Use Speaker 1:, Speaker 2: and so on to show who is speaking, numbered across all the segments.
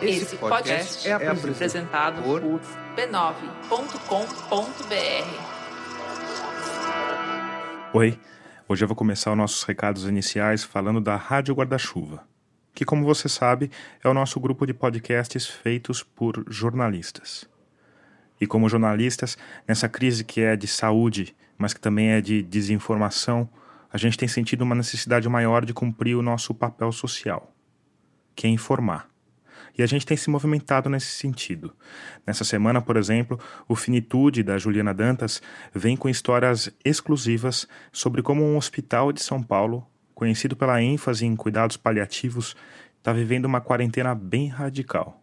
Speaker 1: Esse podcast é apresentado por b9.com.br.
Speaker 2: Oi, hoje eu vou começar os nossos recados iniciais falando da Rádio Guarda-Chuva, que, como você sabe, é o nosso grupo de podcasts feitos por jornalistas. E como jornalistas, nessa crise que é de saúde, mas que também é de desinformação, a gente tem sentido uma necessidade maior de cumprir o nosso papel social, que é informar. E a gente tem se movimentado nesse sentido. Nessa semana, por exemplo, o Finitude da Juliana Dantas vem com histórias exclusivas sobre como um hospital de São Paulo, conhecido pela ênfase em cuidados paliativos, está vivendo uma quarentena bem radical.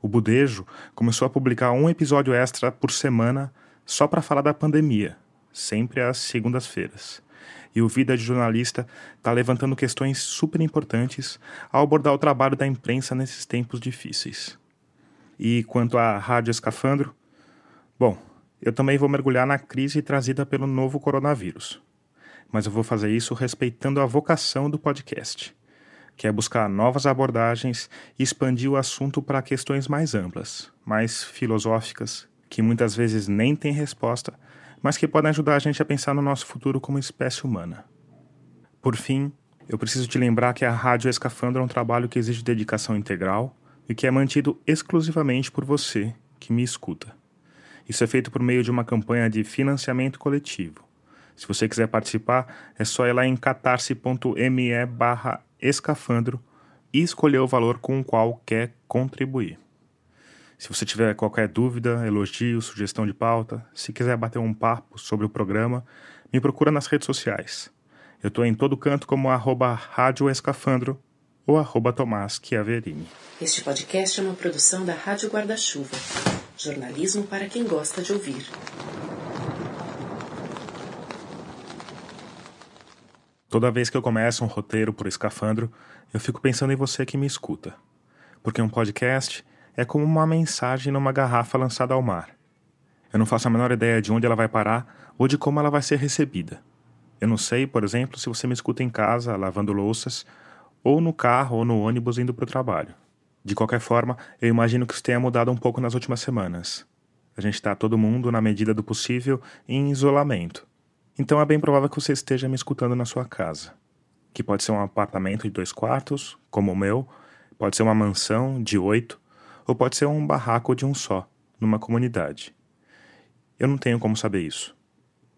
Speaker 2: O Budejo começou a publicar um episódio extra por semana só para falar da pandemia, sempre às segundas-feiras e o Vida de Jornalista está levantando questões super importantes ao abordar o trabalho da imprensa nesses tempos difíceis. E quanto à Rádio Escafandro, bom, eu também vou mergulhar na crise trazida pelo novo coronavírus. Mas eu vou fazer isso respeitando a vocação do podcast, que é buscar novas abordagens e expandir o assunto para questões mais amplas, mais filosóficas, que muitas vezes nem têm resposta mas que podem ajudar a gente a pensar no nosso futuro como espécie humana. Por fim, eu preciso te lembrar que a Rádio Escafandro é um trabalho que exige dedicação integral e que é mantido exclusivamente por você que me escuta. Isso é feito por meio de uma campanha de financiamento coletivo. Se você quiser participar, é só ir lá em catarse.me escafandro e escolher o valor com o qual quer contribuir. Se você tiver qualquer dúvida, elogio, sugestão de pauta, se quiser bater um papo sobre o programa, me procura nas redes sociais. Eu estou em todo canto como arroba Rádio Escafandro ou arroba Tomás Chiaverini.
Speaker 1: Este podcast é uma produção da Rádio Guarda-Chuva. Jornalismo para quem gosta de ouvir.
Speaker 2: Toda vez que eu começo um roteiro por escafandro, eu fico pensando em você que me escuta. Porque um podcast é como uma mensagem numa garrafa lançada ao mar. Eu não faço a menor ideia de onde ela vai parar ou de como ela vai ser recebida. Eu não sei, por exemplo, se você me escuta em casa, lavando louças, ou no carro ou no ônibus indo para o trabalho. De qualquer forma, eu imagino que isso tenha mudado um pouco nas últimas semanas. A gente está todo mundo, na medida do possível, em isolamento. Então é bem provável que você esteja me escutando na sua casa. Que pode ser um apartamento de dois quartos, como o meu, pode ser uma mansão de oito, ou pode ser um barraco de um só, numa comunidade. Eu não tenho como saber isso.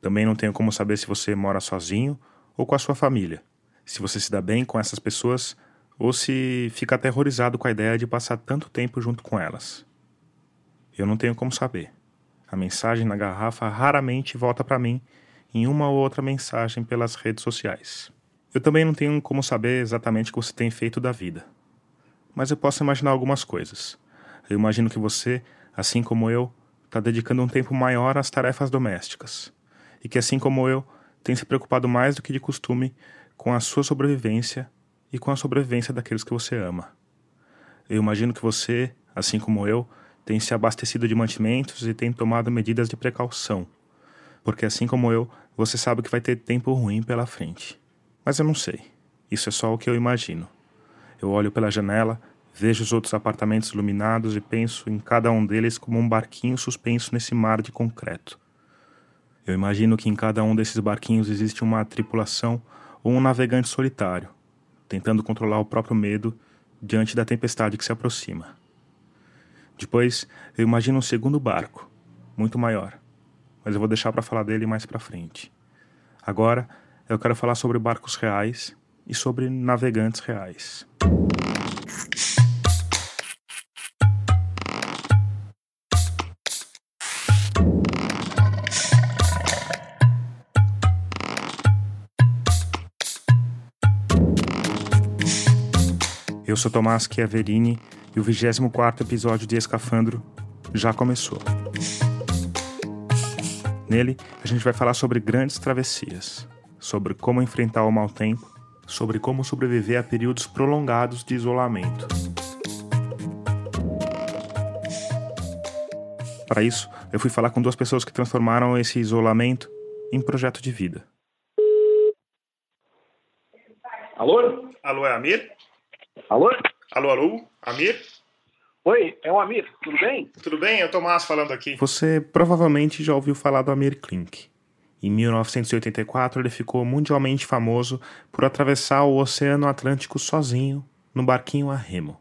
Speaker 2: Também não tenho como saber se você mora sozinho ou com a sua família, se você se dá bem com essas pessoas ou se fica aterrorizado com a ideia de passar tanto tempo junto com elas. Eu não tenho como saber. A mensagem na garrafa raramente volta para mim em uma ou outra mensagem pelas redes sociais. Eu também não tenho como saber exatamente o que você tem feito da vida. Mas eu posso imaginar algumas coisas. Eu imagino que você, assim como eu, está dedicando um tempo maior às tarefas domésticas. E que, assim como eu, tem se preocupado mais do que de costume com a sua sobrevivência e com a sobrevivência daqueles que você ama. Eu imagino que você, assim como eu, tem se abastecido de mantimentos e tem tomado medidas de precaução. Porque, assim como eu, você sabe que vai ter tempo ruim pela frente. Mas eu não sei. Isso é só o que eu imagino. Eu olho pela janela Vejo os outros apartamentos iluminados e penso em cada um deles como um barquinho suspenso nesse mar de concreto. Eu imagino que em cada um desses barquinhos existe uma tripulação ou um navegante solitário, tentando controlar o próprio medo diante da tempestade que se aproxima. Depois, eu imagino um segundo barco, muito maior, mas eu vou deixar para falar dele mais para frente. Agora, eu quero falar sobre barcos reais e sobre navegantes reais. Eu sou Tomás Chiaverini e o 24 episódio de Escafandro já começou. Nele, a gente vai falar sobre grandes travessias, sobre como enfrentar o mau tempo, sobre como sobreviver a períodos prolongados de isolamento. Para isso, eu fui falar com duas pessoas que transformaram esse isolamento em projeto de vida.
Speaker 3: Alô?
Speaker 2: Alô, é Amir?
Speaker 3: Alô?
Speaker 2: Alô, alô? Amir?
Speaker 3: Oi, é o Amir, tudo bem?
Speaker 2: Tudo bem? É o Tomás falando aqui. Você provavelmente já ouviu falar do Amir Klink. Em 1984, ele ficou mundialmente famoso por atravessar o Oceano Atlântico sozinho, no barquinho a remo.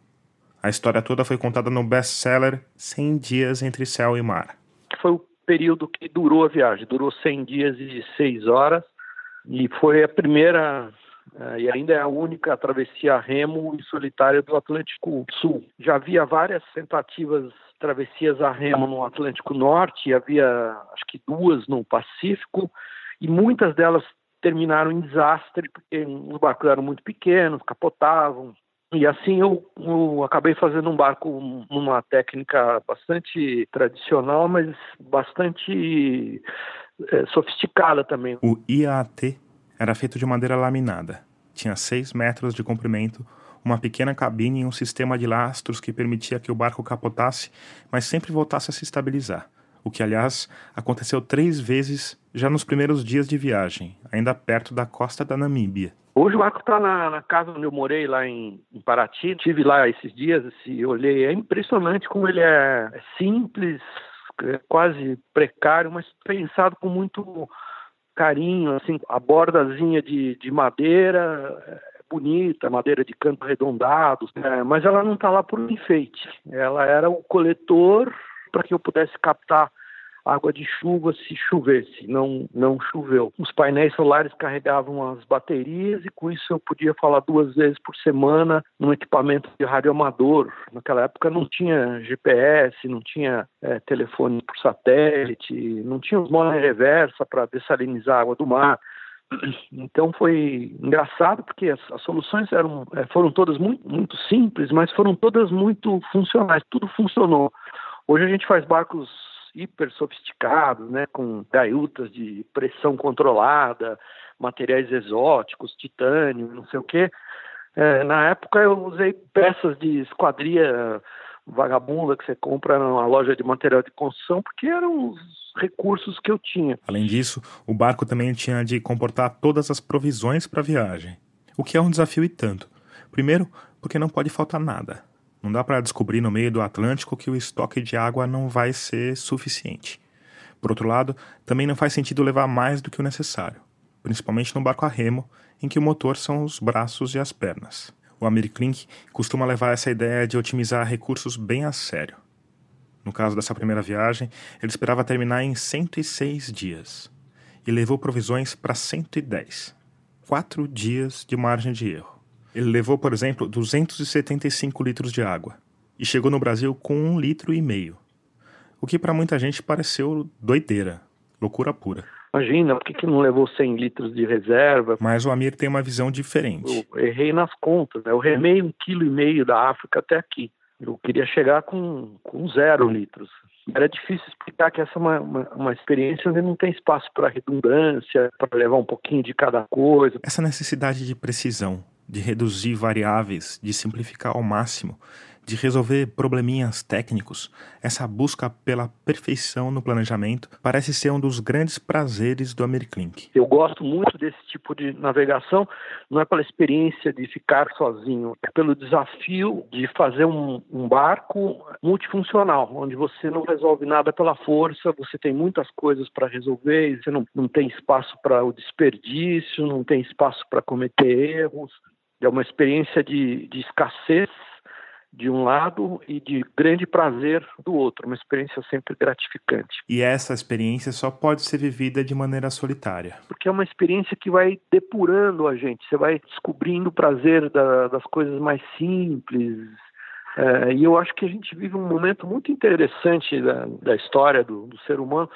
Speaker 2: A história toda foi contada no best-seller 100 Dias Entre Céu e Mar.
Speaker 3: Foi o período que durou a viagem, durou 100 dias e 6 horas, e foi a primeira e ainda é a única travessia remo e solitária do Atlântico Sul. Já havia várias tentativas travessias a remo no Atlântico Norte, havia acho que duas no Pacífico, e muitas delas terminaram em desastre, porque os barcos eram muito pequenos, capotavam. E assim eu, eu acabei fazendo um barco numa técnica bastante tradicional, mas bastante é, sofisticada também.
Speaker 2: O IAT era feito de madeira laminada. Tinha 6 metros de comprimento, uma pequena cabine e um sistema de lastros que permitia que o barco capotasse, mas sempre voltasse a se estabilizar. O que, aliás, aconteceu três vezes já nos primeiros dias de viagem, ainda perto da costa da Namíbia.
Speaker 3: Hoje o barco está na, na, casa onde eu morei, lá em, em Paraty. Estive lá esses dias e olhei. É impressionante como ele é, é simples, é quase precário, mas pensado com muito carinho, assim, a bordazinha de, de madeira é bonita, madeira de canto arredondado, é, mas ela não está lá por enfeite. Ela era o coletor para que eu pudesse captar água de chuva se chovesse, não, não choveu. Os painéis solares carregavam as baterias e com isso eu podia falar duas vezes por semana num equipamento de rádio amador. Naquela época não tinha GPS, não tinha é, telefone por satélite, não tinha os monos reversa para dessalinizar a água do mar. Então foi engraçado porque as, as soluções eram, é, foram todas muito, muito simples, mas foram todas muito funcionais, tudo funcionou. Hoje a gente faz barcos hiper sofisticados, né, com gaiutas de pressão controlada, materiais exóticos, titânio, não sei o quê. É, na época eu usei peças de esquadria vagabunda que você compra numa loja de material de construção, porque eram os recursos que eu tinha.
Speaker 2: Além disso, o barco também tinha de comportar todas as provisões para a viagem, o que é um desafio e tanto. Primeiro, porque não pode faltar nada. Não dá para descobrir no meio do Atlântico que o estoque de água não vai ser suficiente. Por outro lado, também não faz sentido levar mais do que o necessário, principalmente no barco a remo, em que o motor são os braços e as pernas. O Americlink costuma levar essa ideia de otimizar recursos bem a sério. No caso dessa primeira viagem, ele esperava terminar em 106 dias e levou provisões para 110. Quatro dias de margem de erro. Ele levou, por exemplo, 275 litros de água e chegou no Brasil com um litro e meio, o que para muita gente pareceu doideira, loucura pura.
Speaker 3: Imagina, por que, que não levou 100 litros de reserva?
Speaker 2: Mas o Amir tem uma visão diferente.
Speaker 3: Eu errei nas contas, né? eu remei um quilo e meio da África até aqui. Eu queria chegar com, com zero litros. Era difícil explicar que essa é uma, uma, uma experiência onde não tem espaço para redundância, para levar um pouquinho de cada coisa.
Speaker 2: Essa necessidade de precisão, de reduzir variáveis, de simplificar ao máximo, de resolver probleminhas técnicos, essa busca pela perfeição no planejamento parece ser um dos grandes prazeres do Americlink.
Speaker 3: Eu gosto muito desse tipo de navegação, não é pela experiência de ficar sozinho, é pelo desafio de fazer um, um barco multifuncional, onde você não resolve nada pela força, você tem muitas coisas para resolver, você não, não tem espaço para o desperdício, não tem espaço para cometer erros. É uma experiência de, de escassez de um lado e de grande prazer do outro, uma experiência sempre gratificante.
Speaker 2: E essa experiência só pode ser vivida de maneira solitária.
Speaker 3: Porque é uma experiência que vai depurando a gente, você vai descobrindo o prazer da, das coisas mais simples. É, e eu acho que a gente vive um momento muito interessante da, da história do, do ser humano,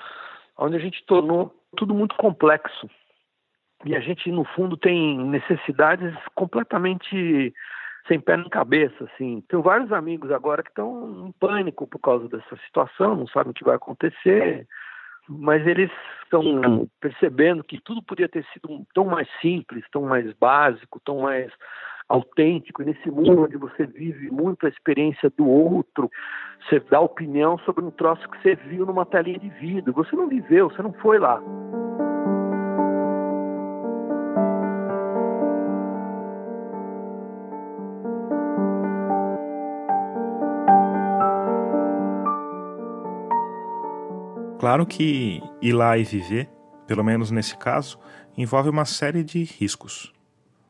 Speaker 3: onde a gente tornou tudo muito complexo e a gente no fundo tem necessidades completamente sem pé nem cabeça, assim. Tenho vários amigos agora que estão em pânico por causa dessa situação, não sabem o que vai acontecer, mas eles estão percebendo que tudo podia ter sido tão mais simples, tão mais básico, tão mais autêntico. E nesse mundo onde você vive muito a experiência do outro, você dá opinião sobre um troço que você viu numa telinha de vidro. Você não viveu, você não foi lá.
Speaker 2: Claro que ir lá e viver, pelo menos nesse caso, envolve uma série de riscos.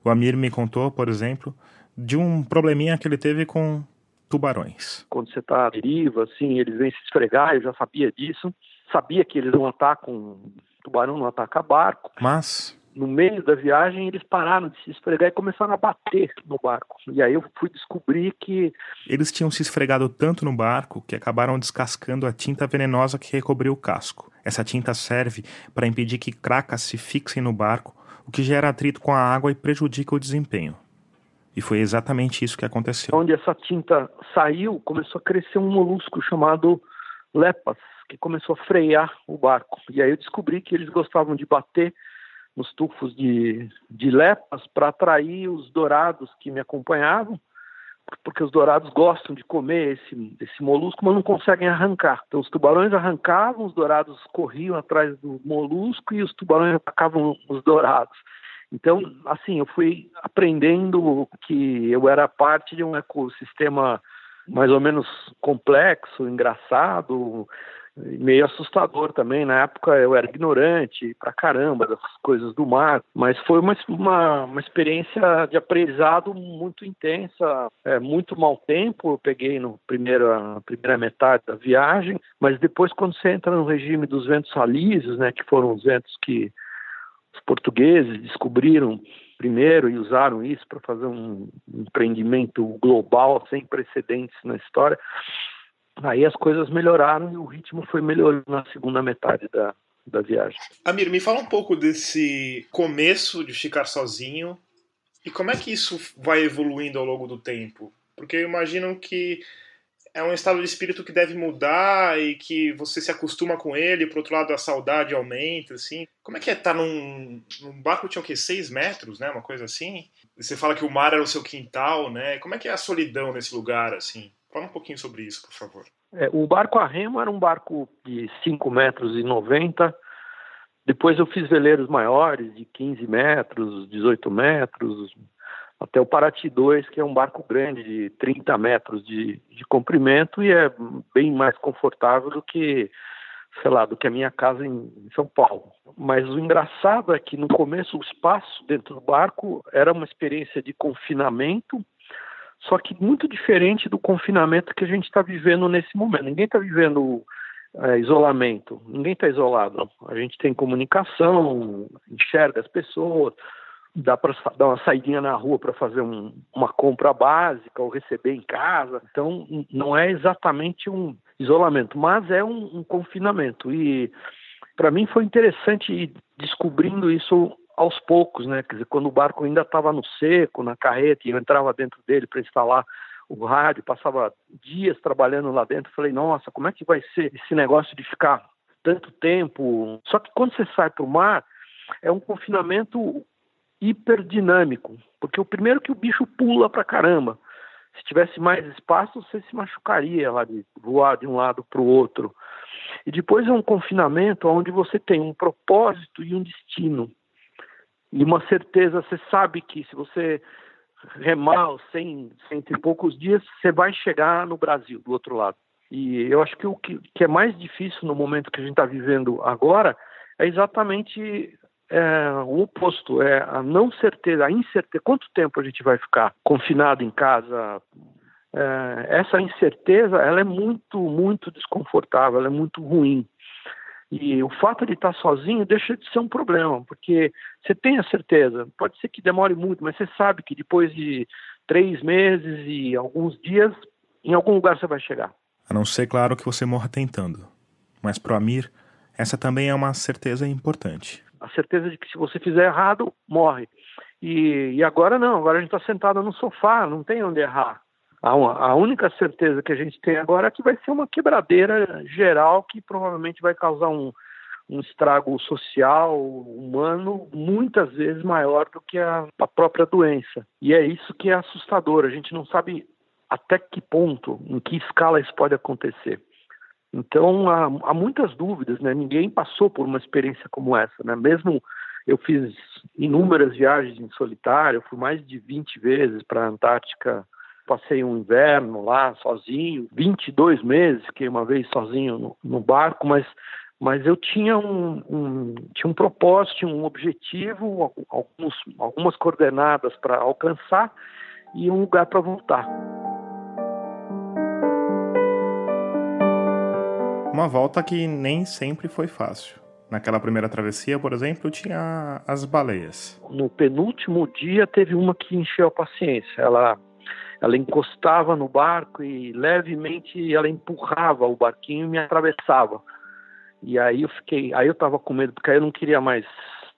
Speaker 2: O Amir me contou, por exemplo, de um probleminha que ele teve com tubarões.
Speaker 3: Quando você está à deriva, assim, eles vêm se esfregar, eu já sabia disso. Sabia que eles não atacam, tubarão não ataca barco.
Speaker 2: Mas
Speaker 3: no meio da viagem, eles pararam de se esfregar e começaram a bater no barco. E aí eu fui descobrir que.
Speaker 2: Eles tinham se esfregado tanto no barco que acabaram descascando a tinta venenosa que recobriu o casco. Essa tinta serve para impedir que cracas se fixem no barco, o que gera atrito com a água e prejudica o desempenho. E foi exatamente isso que aconteceu.
Speaker 3: Onde essa tinta saiu, começou a crescer um molusco chamado lepas, que começou a frear o barco. E aí eu descobri que eles gostavam de bater nos tufos de, de lepas para atrair os dourados que me acompanhavam, porque os dourados gostam de comer esse, esse molusco, mas não conseguem arrancar. Então os tubarões arrancavam, os dourados corriam atrás do molusco e os tubarões atacavam os dourados. Então, assim, eu fui aprendendo que eu era parte de um ecossistema mais ou menos complexo, engraçado, meio assustador também. Na época eu era ignorante pra caramba das coisas do mar, mas foi uma, uma, uma experiência de aprendizado muito intensa, é, muito mau tempo. Eu peguei no primeiro, na primeira metade da viagem, mas depois, quando você entra no regime dos ventos alísios, né, que foram os ventos que os portugueses descobriram primeiro e usaram isso para fazer um empreendimento global sem precedentes na história. Aí as coisas melhoraram e o ritmo foi melhorando na segunda metade da, da viagem.
Speaker 2: Amir, me fala um pouco desse começo de ficar sozinho e como é que isso vai evoluindo ao longo do tempo? Porque eu imagino que é um estado de espírito que deve mudar e que você se acostuma com ele, por outro lado a saudade aumenta, assim. Como é que é estar tá num, num barco tinha o quê? Seis metros, né? Uma coisa assim? Você fala que o mar era o seu quintal, né? Como é que é a solidão nesse lugar, assim? Fala um pouquinho sobre isso, por favor.
Speaker 3: É, o barco a remo era um barco de 5 metros e 90. Depois eu fiz veleiros maiores, de 15 metros, 18 metros, até o Paraty 2, que é um barco grande de 30 metros de, de comprimento e é bem mais confortável do que, sei lá, do que a minha casa em, São Paulo. Mas o engraçado é que no começo o espaço dentro do barco era uma experiência de confinamento só que muito diferente do confinamento que a gente está vivendo nesse momento. Ninguém está vivendo é, isolamento, ninguém está isolado. A gente tem comunicação, enxerga as pessoas, dá para dar uma saidinha na rua para fazer um, uma compra básica ou receber em casa. Então, não é exatamente um isolamento, mas é um, um confinamento. E para mim foi interessante ir descobrindo isso aos poucos, né? Quer dizer, quando o barco ainda estava no seco, na carreta, e eu entrava dentro dele para instalar o rádio, passava dias trabalhando lá dentro, falei, nossa, como é que vai ser esse negócio de ficar tanto tempo? Só que quando você sai para o mar, é um confinamento hiperdinâmico, porque o primeiro que o bicho pula para caramba. Se tivesse mais espaço, você se machucaria lá de voar de um lado para o outro. E depois é um confinamento onde você tem um propósito e um destino e uma certeza, você sabe que se você remar sem cento e poucos dias, você vai chegar no Brasil, do outro lado. E eu acho que o que, que é mais difícil no momento que a gente está vivendo agora é exatamente é, o oposto, é a não certeza, a incerteza. Quanto tempo a gente vai ficar confinado em casa? É, essa incerteza, ela é muito, muito desconfortável, ela é muito ruim. E o fato de estar sozinho deixa de ser um problema, porque você tem a certeza, pode ser que demore muito, mas você sabe que depois de três meses e alguns dias, em algum lugar você vai chegar.
Speaker 2: A não ser, claro, que você morra tentando. Mas para o Amir, essa também é uma certeza importante.
Speaker 3: A certeza de que se você fizer errado, morre. E, e agora não, agora a gente está sentado no sofá, não tem onde errar. A, única certeza que a gente tem agora é que vai ser uma quebradeira geral que provavelmente vai causar um, um estrago social, humano, muitas vezes maior do que a, a, própria doença. E é isso que é assustador. A gente não sabe até que ponto, em que escala isso pode acontecer. Então há, há muitas dúvidas, né? Ninguém passou por uma experiência como essa, né? Mesmo eu fiz inúmeras viagens em solitário, fui mais de 20 vezes para a Antártica Passei um inverno lá sozinho, 22 meses, fiquei uma vez sozinho no, no barco, mas mas eu tinha um, um, tinha um propósito, um objetivo, alguns, algumas coordenadas para alcançar e um lugar para voltar.
Speaker 2: Uma volta que nem sempre foi fácil. Naquela primeira travessia, por exemplo, tinha as baleias.
Speaker 3: No penúltimo dia teve uma que encheu a paciência. Ela ela encostava no barco e levemente ela empurrava o barquinho e me atravessava. E aí eu fiquei, aí eu tava com medo porque aí eu não queria mais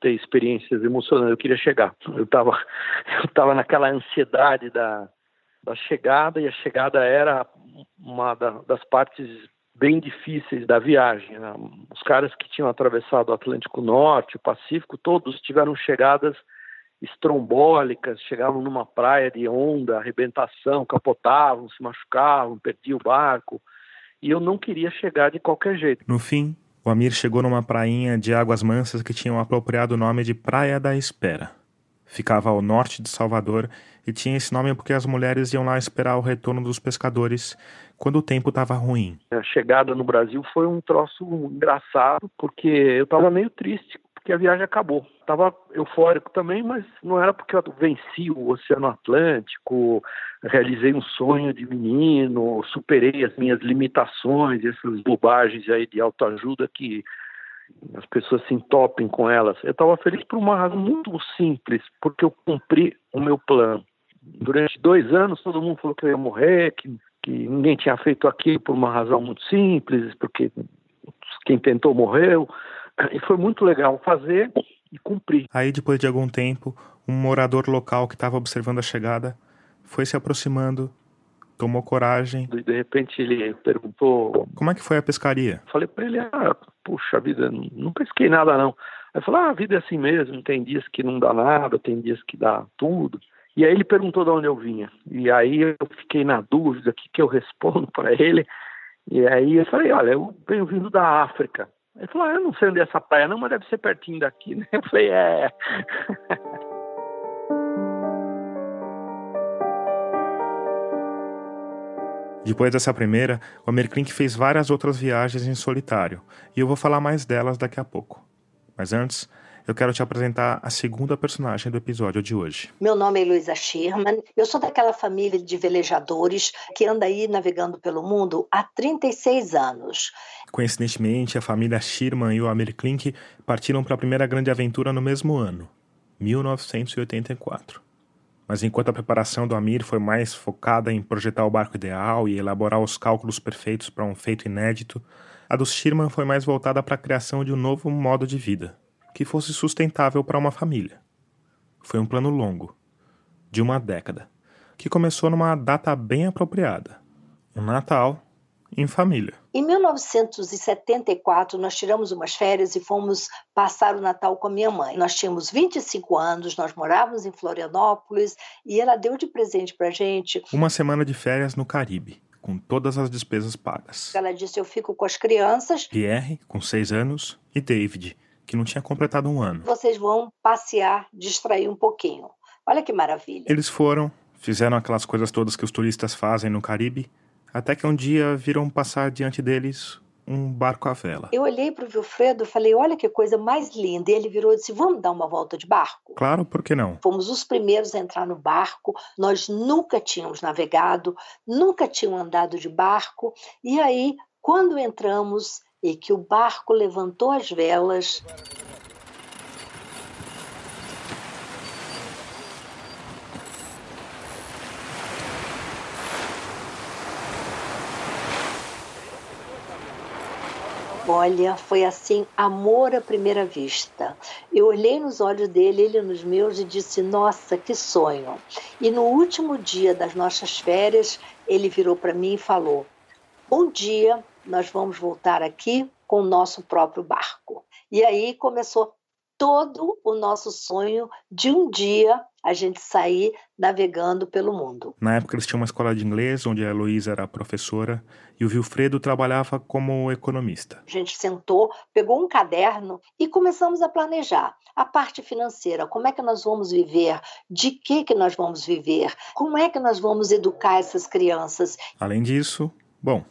Speaker 3: ter experiências emocionantes, eu queria chegar. Eu tava eu tava naquela ansiedade da da chegada e a chegada era uma da, das partes bem difíceis da viagem. Né? Os caras que tinham atravessado o Atlântico Norte, o Pacífico, todos tiveram chegadas estrombólicas, chegavam numa praia de onda, arrebentação, capotavam, se machucavam, perdiam o barco. E eu não queria chegar de qualquer jeito.
Speaker 2: No fim, o Amir chegou numa prainha de águas mansas que tinha o apropriado nome de Praia da Espera. Ficava ao norte de Salvador e tinha esse nome porque as mulheres iam lá esperar o retorno dos pescadores quando o tempo estava ruim.
Speaker 3: A chegada no Brasil foi um troço engraçado porque eu estava meio triste que a viagem acabou. Estava eufórico também, mas não era porque eu venci o Oceano Atlântico, realizei um sonho de menino, superei as minhas limitações, essas bobagens aí de autoajuda que as pessoas se entopem com elas. Eu estava feliz por uma razão muito simples, porque eu cumpri o meu plano. Durante dois anos todo mundo falou que eu ia morrer, que, que ninguém tinha feito aquilo por uma razão muito simples, porque quem tentou morreu. E foi muito legal fazer e cumprir.
Speaker 2: Aí, depois de algum tempo, um morador local que estava observando a chegada foi se aproximando, tomou coragem.
Speaker 3: De repente ele perguntou:
Speaker 2: Como é que foi a pescaria?
Speaker 3: Falei para ele: Ah, puxa vida, não pesquei nada não. Aí falou: Ah, a vida é assim mesmo, tem dias que não dá nada, tem dias que dá tudo. E aí ele perguntou de onde eu vinha. E aí eu fiquei na dúvida: o que, que eu respondo para ele? E aí eu falei: Olha, eu venho vindo da África. Ele falou, ah, eu não sei onde é essa praia não, mas deve ser pertinho daqui, né? Eu falei, é.
Speaker 2: Depois dessa primeira, o Amir Klink fez várias outras viagens em solitário, e eu vou falar mais delas daqui a pouco. Mas antes, eu quero te apresentar a segunda personagem do episódio de hoje.
Speaker 4: Meu nome é Luísa Sherman. Eu sou daquela família de velejadores que anda aí navegando pelo mundo há 36 anos.
Speaker 2: Coincidentemente, a família Sherman e o Amir Klink partiram para a primeira grande aventura no mesmo ano, 1984. Mas enquanto a preparação do Amir foi mais focada em projetar o barco ideal e elaborar os cálculos perfeitos para um feito inédito, a dos Sherman foi mais voltada para a criação de um novo modo de vida que fosse sustentável para uma família. Foi um plano longo, de uma década, que começou numa data bem apropriada: um Natal em família.
Speaker 4: Em 1974, nós tiramos umas férias e fomos passar o Natal com a minha mãe. Nós tínhamos 25 anos, nós morávamos em Florianópolis e ela deu de presente para gente
Speaker 2: uma semana de férias no Caribe. Com todas as despesas pagas.
Speaker 4: Ela disse: Eu fico com as crianças.
Speaker 2: Pierre, com seis anos, e David, que não tinha completado um ano.
Speaker 4: Vocês vão passear, distrair um pouquinho. Olha que maravilha.
Speaker 2: Eles foram, fizeram aquelas coisas todas que os turistas fazem no Caribe, até que um dia viram passar diante deles um barco à vela.
Speaker 4: Eu olhei para o Wilfredo e falei: Olha que coisa mais linda. E ele virou e disse: Vamos dar uma volta de barco?
Speaker 2: Claro, por que não?
Speaker 4: Fomos os primeiros a entrar no barco. Nós nunca tínhamos navegado, nunca tínhamos andado de barco. E aí, quando entramos, e que o barco levantou as velas. Olha, foi assim, amor à primeira vista. Eu olhei nos olhos dele, ele nos meus, e disse: Nossa, que sonho. E no último dia das nossas férias, ele virou para mim e falou: Bom dia, nós vamos voltar aqui com o nosso próprio barco. E aí começou todo o nosso sonho de um dia a gente sair navegando pelo mundo.
Speaker 2: Na época eles tinham uma escola de inglês onde a Heloísa era professora e o Wilfredo trabalhava como economista.
Speaker 4: A gente sentou, pegou um caderno e começamos a planejar a parte financeira, como é que nós vamos viver, de que que nós vamos viver, como é que nós vamos educar essas crianças.
Speaker 2: Além disso, bom,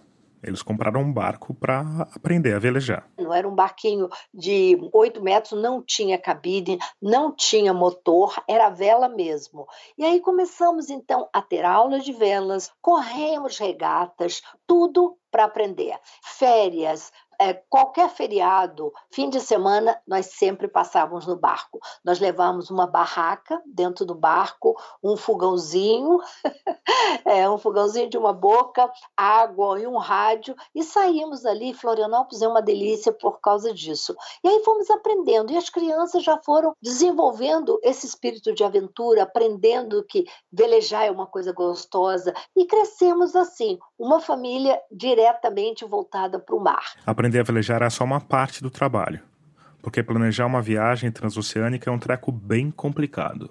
Speaker 2: Eles compraram um barco para aprender a velejar.
Speaker 4: Não era um barquinho de 8 metros, não tinha cabine, não tinha motor, era vela mesmo. E aí começamos então a ter aulas de velas, corremos regatas, tudo para aprender. Férias, é, qualquer feriado, fim de semana, nós sempre passávamos no barco. Nós levávamos uma barraca dentro do barco, um fogãozinho, é, um fogãozinho de uma boca, água e um rádio, e saímos ali. Florianópolis é uma delícia por causa disso. E aí fomos aprendendo, e as crianças já foram desenvolvendo esse espírito de aventura, aprendendo que velejar é uma coisa gostosa, e crescemos assim, uma família diretamente voltada para o mar
Speaker 2: aprender a velejar é só uma parte do trabalho, porque planejar uma viagem transoceânica é um treco bem complicado.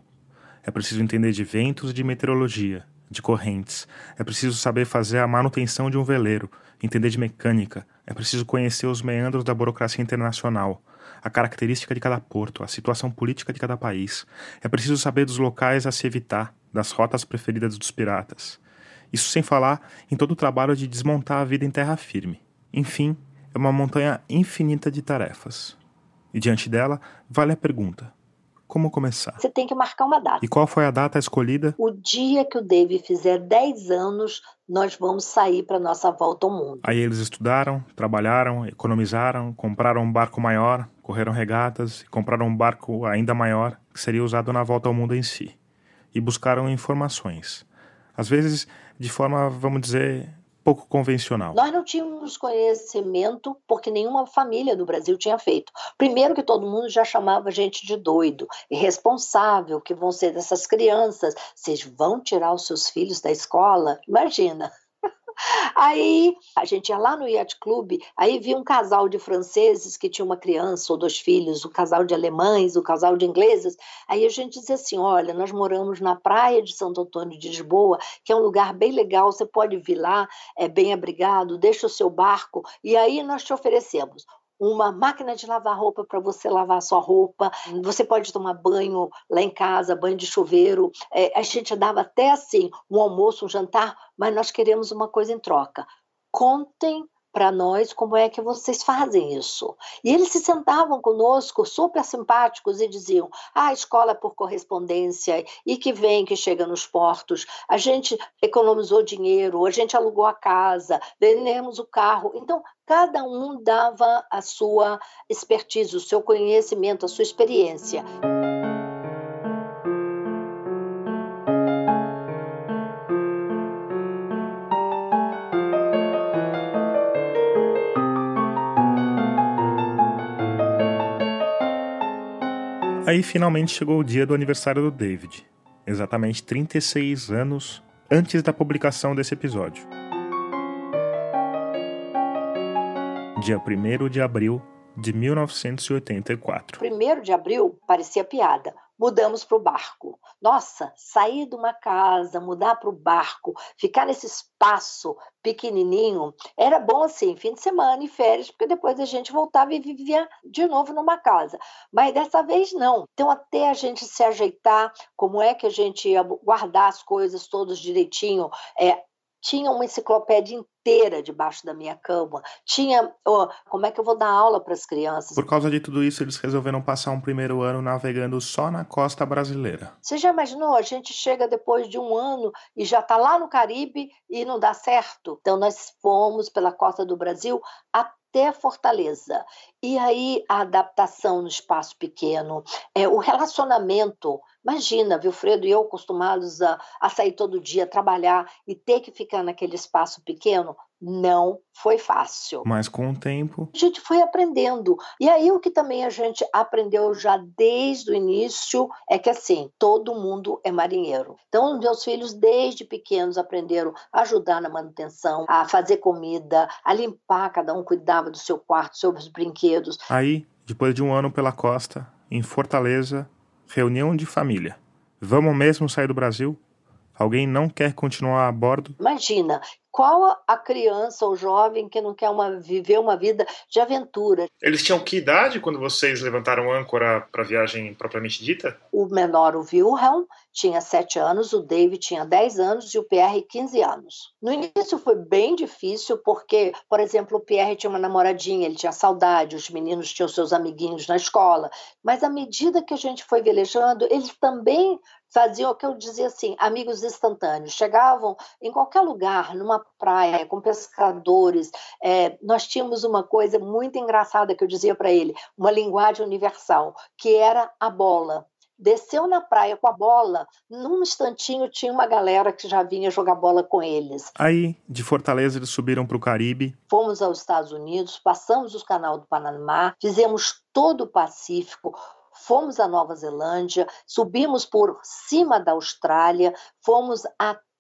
Speaker 2: É preciso entender de ventos e de meteorologia, de correntes. É preciso saber fazer a manutenção de um veleiro, entender de mecânica. É preciso conhecer os meandros da burocracia internacional, a característica de cada porto, a situação política de cada país. É preciso saber dos locais a se evitar, das rotas preferidas dos piratas. Isso sem falar em todo o trabalho de desmontar a vida em terra firme. Enfim, é uma montanha infinita de tarefas. E diante dela, vale a pergunta: como começar?
Speaker 4: Você tem que marcar uma data.
Speaker 2: E qual foi a data escolhida?
Speaker 4: O dia que o Dave fizer 10 anos, nós vamos sair para nossa volta ao mundo.
Speaker 2: Aí eles estudaram, trabalharam, economizaram, compraram um barco maior, correram regatas e compraram um barco ainda maior que seria usado na volta ao mundo em si. E buscaram informações. Às vezes de forma, vamos dizer, pouco convencional.
Speaker 4: Nós não tínhamos conhecimento porque nenhuma família do Brasil tinha feito. Primeiro que todo mundo já chamava a gente de doido, irresponsável, que vão ser dessas crianças, vocês vão tirar os seus filhos da escola? Imagina. Aí a gente ia lá no Yacht Club, aí via um casal de franceses que tinha uma criança ou dois filhos, o um casal de alemães, o um casal de ingleses. Aí a gente dizia assim: olha, nós moramos na praia de Santo Antônio de Lisboa, que é um lugar bem legal, você pode vir lá, é bem abrigado, deixa o seu barco, e aí nós te oferecemos uma máquina de lavar roupa para você lavar a sua roupa. Você pode tomar banho lá em casa, banho de chuveiro. É, a gente dava até assim um almoço, um jantar, mas nós queremos uma coisa em troca. Contem para nós como é que vocês fazem isso. E eles se sentavam conosco, super simpáticos, e diziam: ah, a escola é por correspondência, e que vem, que chega nos portos, a gente economizou dinheiro, a gente alugou a casa, vendemos o carro. Então, cada um dava a sua expertise, o seu conhecimento, a sua experiência.
Speaker 2: Aí finalmente chegou o dia do aniversário do David, exatamente 36 anos antes da publicação desse episódio. Dia 1 de abril de 1984.
Speaker 4: 1 de abril parecia piada, mudamos para o barco. Nossa, sair de uma casa, mudar para o barco, ficar nesse espaço pequenininho, era bom assim, fim de semana e férias, porque depois a gente voltava e vivia de novo numa casa. Mas dessa vez não. Então, até a gente se ajeitar, como é que a gente ia guardar as coisas todas direitinho, é, tinha uma enciclopédia inteira debaixo da minha cama. Tinha, oh, como é que eu vou dar aula para as crianças?
Speaker 2: Por causa de tudo isso, eles resolveram passar um primeiro ano navegando só na costa brasileira.
Speaker 4: Você já imaginou? A gente chega depois de um ano e já está lá no Caribe e não dá certo. Então nós fomos pela costa do Brasil até Fortaleza. E aí a adaptação no espaço pequeno, é, o relacionamento Imagina, Wilfredo e eu acostumados a, a sair todo dia, trabalhar e ter que ficar naquele espaço pequeno, não foi fácil.
Speaker 2: Mas com o tempo.
Speaker 4: A gente foi aprendendo. E aí o que também a gente aprendeu já desde o início é que assim, todo mundo é marinheiro. Então, meus filhos desde pequenos aprenderam a ajudar na manutenção, a fazer comida, a limpar, cada um cuidava do seu quarto, seus brinquedos.
Speaker 2: Aí, depois de um ano pela costa, em Fortaleza, Reunião de família. Vamos mesmo sair do Brasil? Alguém não quer continuar a bordo?
Speaker 4: Imagina, qual a criança ou jovem que não quer uma, viver uma vida de aventura?
Speaker 2: Eles tinham que idade quando vocês levantaram âncora para a viagem propriamente dita?
Speaker 4: O menor, o Wilhelm, tinha 7 anos, o David tinha 10 anos e o Pierre 15 anos. No início foi bem difícil porque, por exemplo, o Pierre tinha uma namoradinha, ele tinha saudade, os meninos tinham seus amiguinhos na escola, mas à medida que a gente foi velejando, eles também faziam o que eu dizia assim, amigos instantâneos. Chegavam em qualquer lugar, numa praia, com pescadores. É, nós tínhamos uma coisa muito engraçada que eu dizia para ele, uma linguagem universal, que era a bola desceu na praia com a bola, num instantinho tinha uma galera que já vinha jogar bola com eles.
Speaker 2: Aí, de Fortaleza, eles subiram para o Caribe.
Speaker 4: Fomos aos Estados Unidos, passamos o canal do Panamá, fizemos todo o Pacífico, fomos à Nova Zelândia, subimos por cima da Austrália, fomos até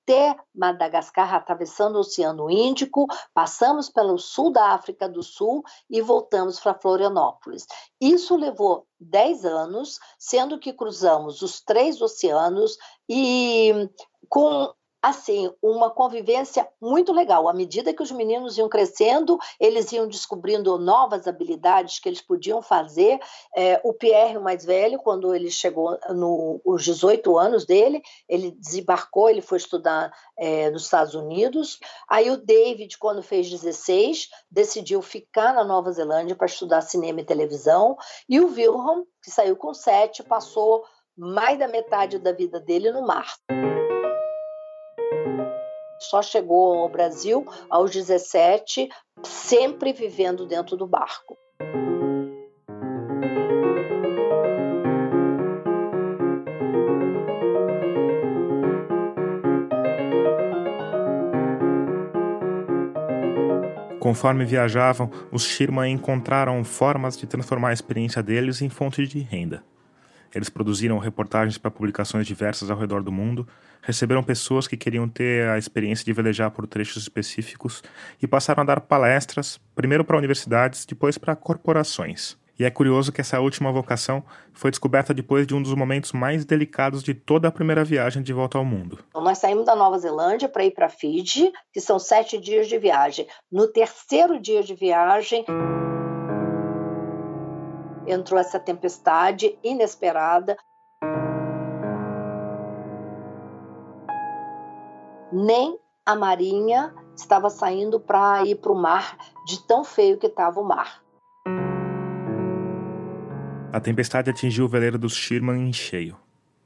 Speaker 4: Madagascar, atravessando o Oceano Índico, passamos pelo sul da África do Sul e voltamos para Florianópolis. Isso levou 10 anos, sendo que cruzamos os três oceanos e com assim, uma convivência muito legal. À medida que os meninos iam crescendo, eles iam descobrindo novas habilidades que eles podiam fazer. É, o Pierre, o mais velho, quando ele chegou nos 18 anos dele, ele desembarcou, ele foi estudar é, nos Estados Unidos. Aí o David, quando fez 16, decidiu ficar na Nova Zelândia para estudar cinema e televisão. E o Wilhelm, que saiu com 7, passou mais da metade da vida dele no mar só chegou ao Brasil aos 17, sempre vivendo dentro do barco.
Speaker 2: Conforme viajavam, os Sherman encontraram formas de transformar a experiência deles em fonte de renda. Eles produziram reportagens para publicações diversas ao redor do mundo, receberam pessoas que queriam ter a experiência de velejar por trechos específicos e passaram a dar palestras, primeiro para universidades, depois para corporações. E é curioso que essa última vocação foi descoberta depois de um dos momentos mais delicados de toda a primeira viagem de volta ao mundo.
Speaker 4: Então, nós saímos da Nova Zelândia para ir para Fiji, que são sete dias de viagem. No terceiro dia de viagem entrou essa tempestade inesperada. Nem a marinha estava saindo para ir para o mar, de tão feio que estava o mar.
Speaker 2: A tempestade atingiu o veleiro dos Sherman em cheio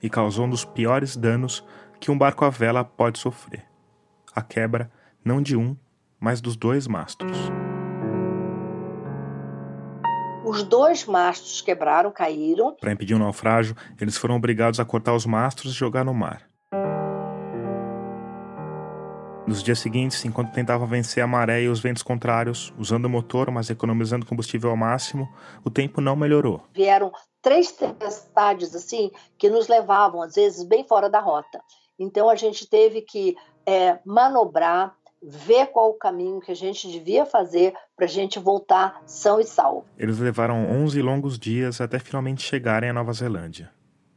Speaker 2: e causou um dos piores danos que um barco à vela pode sofrer: a quebra não de um, mas dos dois mastros.
Speaker 4: Os dois mastros quebraram, caíram.
Speaker 2: Para impedir o um naufrágio, eles foram obrigados a cortar os mastros e jogar no mar. Nos dias seguintes, enquanto tentavam vencer a maré e os ventos contrários, usando o motor, mas economizando combustível ao máximo, o tempo não melhorou.
Speaker 4: Vieram três tempestades assim que nos levavam, às vezes, bem fora da rota. Então a gente teve que é, manobrar, ver qual o caminho que a gente devia fazer para a gente voltar são e salvo.
Speaker 2: Eles levaram 11 longos dias até finalmente chegarem à Nova Zelândia.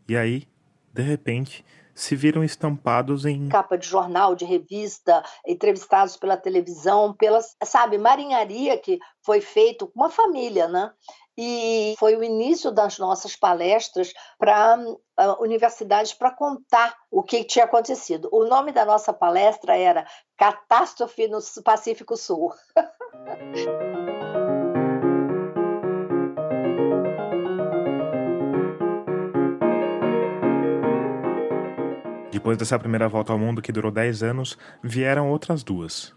Speaker 2: E aí, de repente, se viram estampados em
Speaker 4: capa de jornal, de revista, entrevistados pela televisão, pela, sabe, marinharia que foi feito com uma família, né? E foi o início das nossas palestras para uh, universidades para contar o que tinha acontecido. O nome da nossa palestra era Catástrofe no Pacífico Sul.
Speaker 2: Depois dessa primeira volta ao mundo que durou 10 anos, vieram outras duas.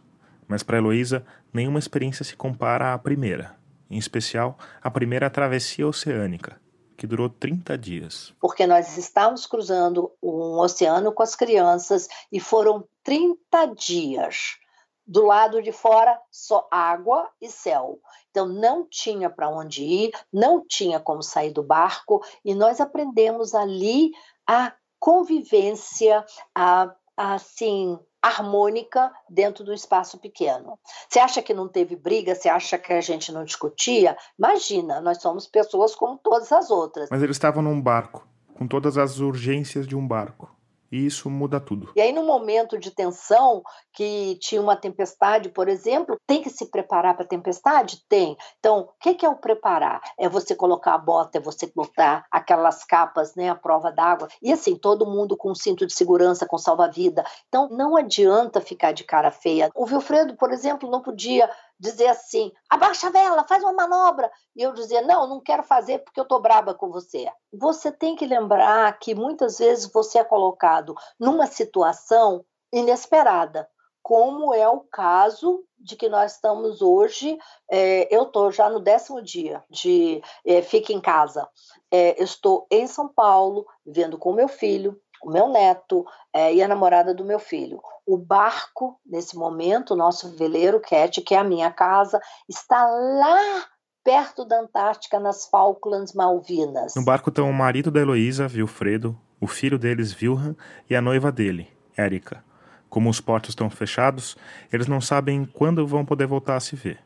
Speaker 2: Mas para Heloísa, nenhuma experiência se compara à primeira em especial a primeira travessia oceânica, que durou 30 dias.
Speaker 4: Porque nós estávamos cruzando um oceano com as crianças e foram 30 dias. Do lado de fora, só água e céu. Então, não tinha para onde ir, não tinha como sair do barco, e nós aprendemos ali a convivência, a, a assim, harmônica dentro do espaço pequeno. Você acha que não teve briga? Você acha que a gente não discutia? Imagina, nós somos pessoas como todas as outras.
Speaker 2: Mas eles estavam num barco, com todas as urgências de um barco. E isso muda tudo.
Speaker 4: E aí, no momento de tensão, que tinha uma tempestade, por exemplo, tem que se preparar para a tempestade? Tem. Então, o que é o preparar? É você colocar a bota, é você botar aquelas capas, né, a prova d'água. E assim, todo mundo com cinto de segurança, com salva-vida. Então, não adianta ficar de cara feia. O Wilfredo, por exemplo, não podia dizer assim: abaixa a vela, faz uma manobra. E eu dizer: não, não quero fazer porque eu estou braba com você. Você tem que lembrar que muitas vezes você é colocado numa situação inesperada, como é o caso de que nós estamos hoje. É, eu estou já no décimo dia de é, Fique em Casa. É, estou em São Paulo, vivendo com meu filho, o meu neto é, e a namorada do meu filho. O barco, nesse momento, o nosso veleiro Cat, que é a minha casa, está lá perto da Antártica, nas Falklands Malvinas.
Speaker 2: No barco estão o marido da Heloísa, Wilfredo, o filho deles, Wilhelm, e a noiva dele, Érica. Como os portos estão fechados, eles não sabem quando vão poder voltar a se ver.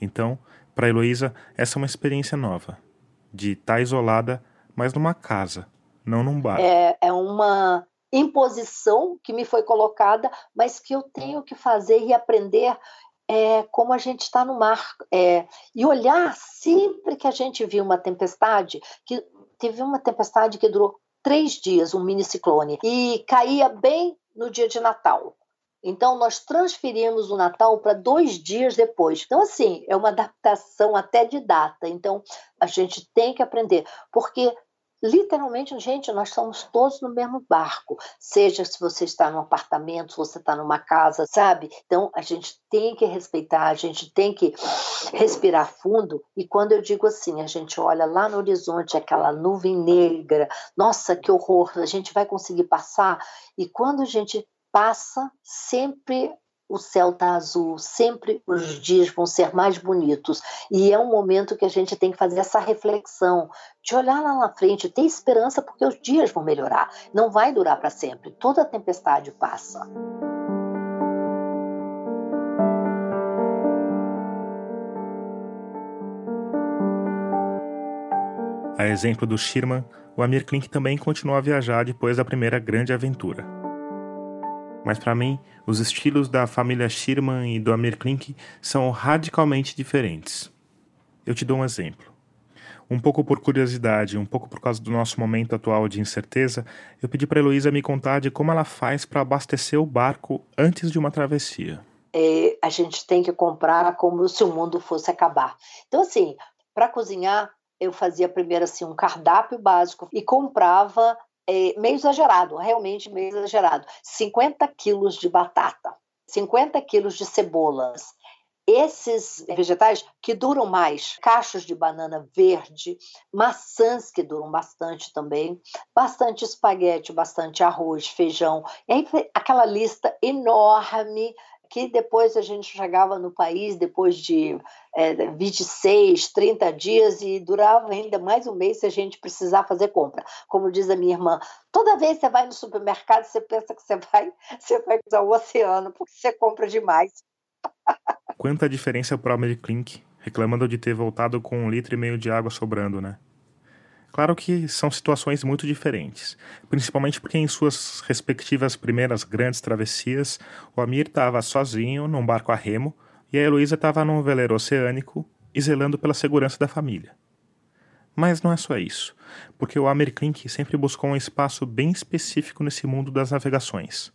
Speaker 2: Então, para Heloísa, essa é uma experiência nova, de estar tá isolada, mas numa casa, não num bar.
Speaker 4: É, é uma imposição que me foi colocada, mas que eu tenho que fazer e aprender é, como a gente está no mar. É, e olhar sempre que a gente viu uma tempestade, que teve uma tempestade que durou três dias, um mini ciclone, e caía bem no dia de Natal. Então, nós transferimos o Natal para dois dias depois. Então, assim, é uma adaptação até de data. Então, a gente tem que aprender, porque literalmente, gente, nós estamos todos no mesmo barco. Seja se você está num apartamento, se você está numa casa, sabe? Então, a gente tem que respeitar, a gente tem que respirar fundo. E quando eu digo assim, a gente olha lá no horizonte aquela nuvem negra, nossa, que horror, a gente vai conseguir passar. E quando a gente passa, sempre o céu está azul, sempre os dias vão ser mais bonitos. E é um momento que a gente tem que fazer essa reflexão, de olhar lá na frente, ter esperança, porque os dias vão melhorar. Não vai durar para sempre, toda tempestade passa.
Speaker 2: A exemplo do Sherman, o Amir Klink também continuou a viajar depois da primeira grande aventura mas para mim, os estilos da família Sherman e do Amir Klink são radicalmente diferentes. Eu te dou um exemplo. Um pouco por curiosidade, um pouco por causa do nosso momento atual de incerteza, eu pedi para Heloísa me contar de como ela faz para abastecer o barco antes de uma travessia.
Speaker 4: É, a gente tem que comprar como se o mundo fosse acabar. Então, assim, para cozinhar, eu fazia primeiro assim um cardápio básico e comprava é, meio exagerado, realmente meio exagerado. 50 quilos de batata, 50 quilos de cebolas. Esses vegetais que duram mais, cachos de banana verde, maçãs que duram bastante também, bastante espaguete, bastante arroz, feijão. E aí aquela lista enorme que depois a gente chegava no país depois de é, 26, 30 dias e durava ainda mais um mês se a gente precisar fazer compra. Como diz a minha irmã, toda vez que você vai no supermercado, você pensa que você vai, você vai usar o oceano, porque você compra demais.
Speaker 2: Quanta diferença para o Americlink, reclamando de ter voltado com um litro e meio de água sobrando, né? Claro que são situações muito diferentes, principalmente porque em suas respectivas primeiras grandes travessias, o Amir estava sozinho num barco a remo e a Heloísa estava num veleiro oceânico e zelando pela segurança da família. Mas não é só isso, porque o Amir Klink sempre buscou um espaço bem específico nesse mundo das navegações.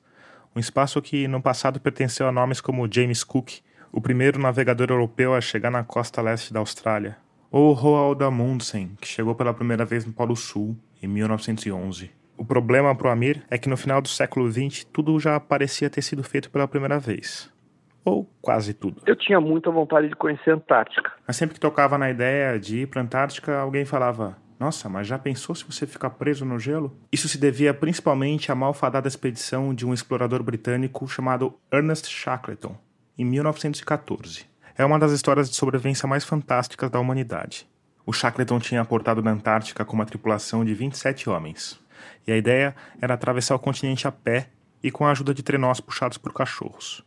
Speaker 2: Um espaço que no passado pertenceu a nomes como James Cook, o primeiro navegador europeu a chegar na costa leste da Austrália, ou Roald Amundsen, que chegou pela primeira vez no Polo Sul em 1911. O problema para o Amir é que no final do século XX tudo já parecia ter sido feito pela primeira vez. Ou quase tudo.
Speaker 3: Eu tinha muita vontade de conhecer a Antártica.
Speaker 2: Mas sempre que tocava na ideia de ir para a Antártica, alguém falava: Nossa, mas já pensou se você ficar preso no gelo? Isso se devia principalmente à malfadada expedição de um explorador britânico chamado Ernest Shackleton, em 1914 é uma das histórias de sobrevivência mais fantásticas da humanidade. O Shackleton tinha aportado na Antártica com uma tripulação de 27 homens, e a ideia era atravessar o continente a pé e com a ajuda de trenós puxados por cachorros.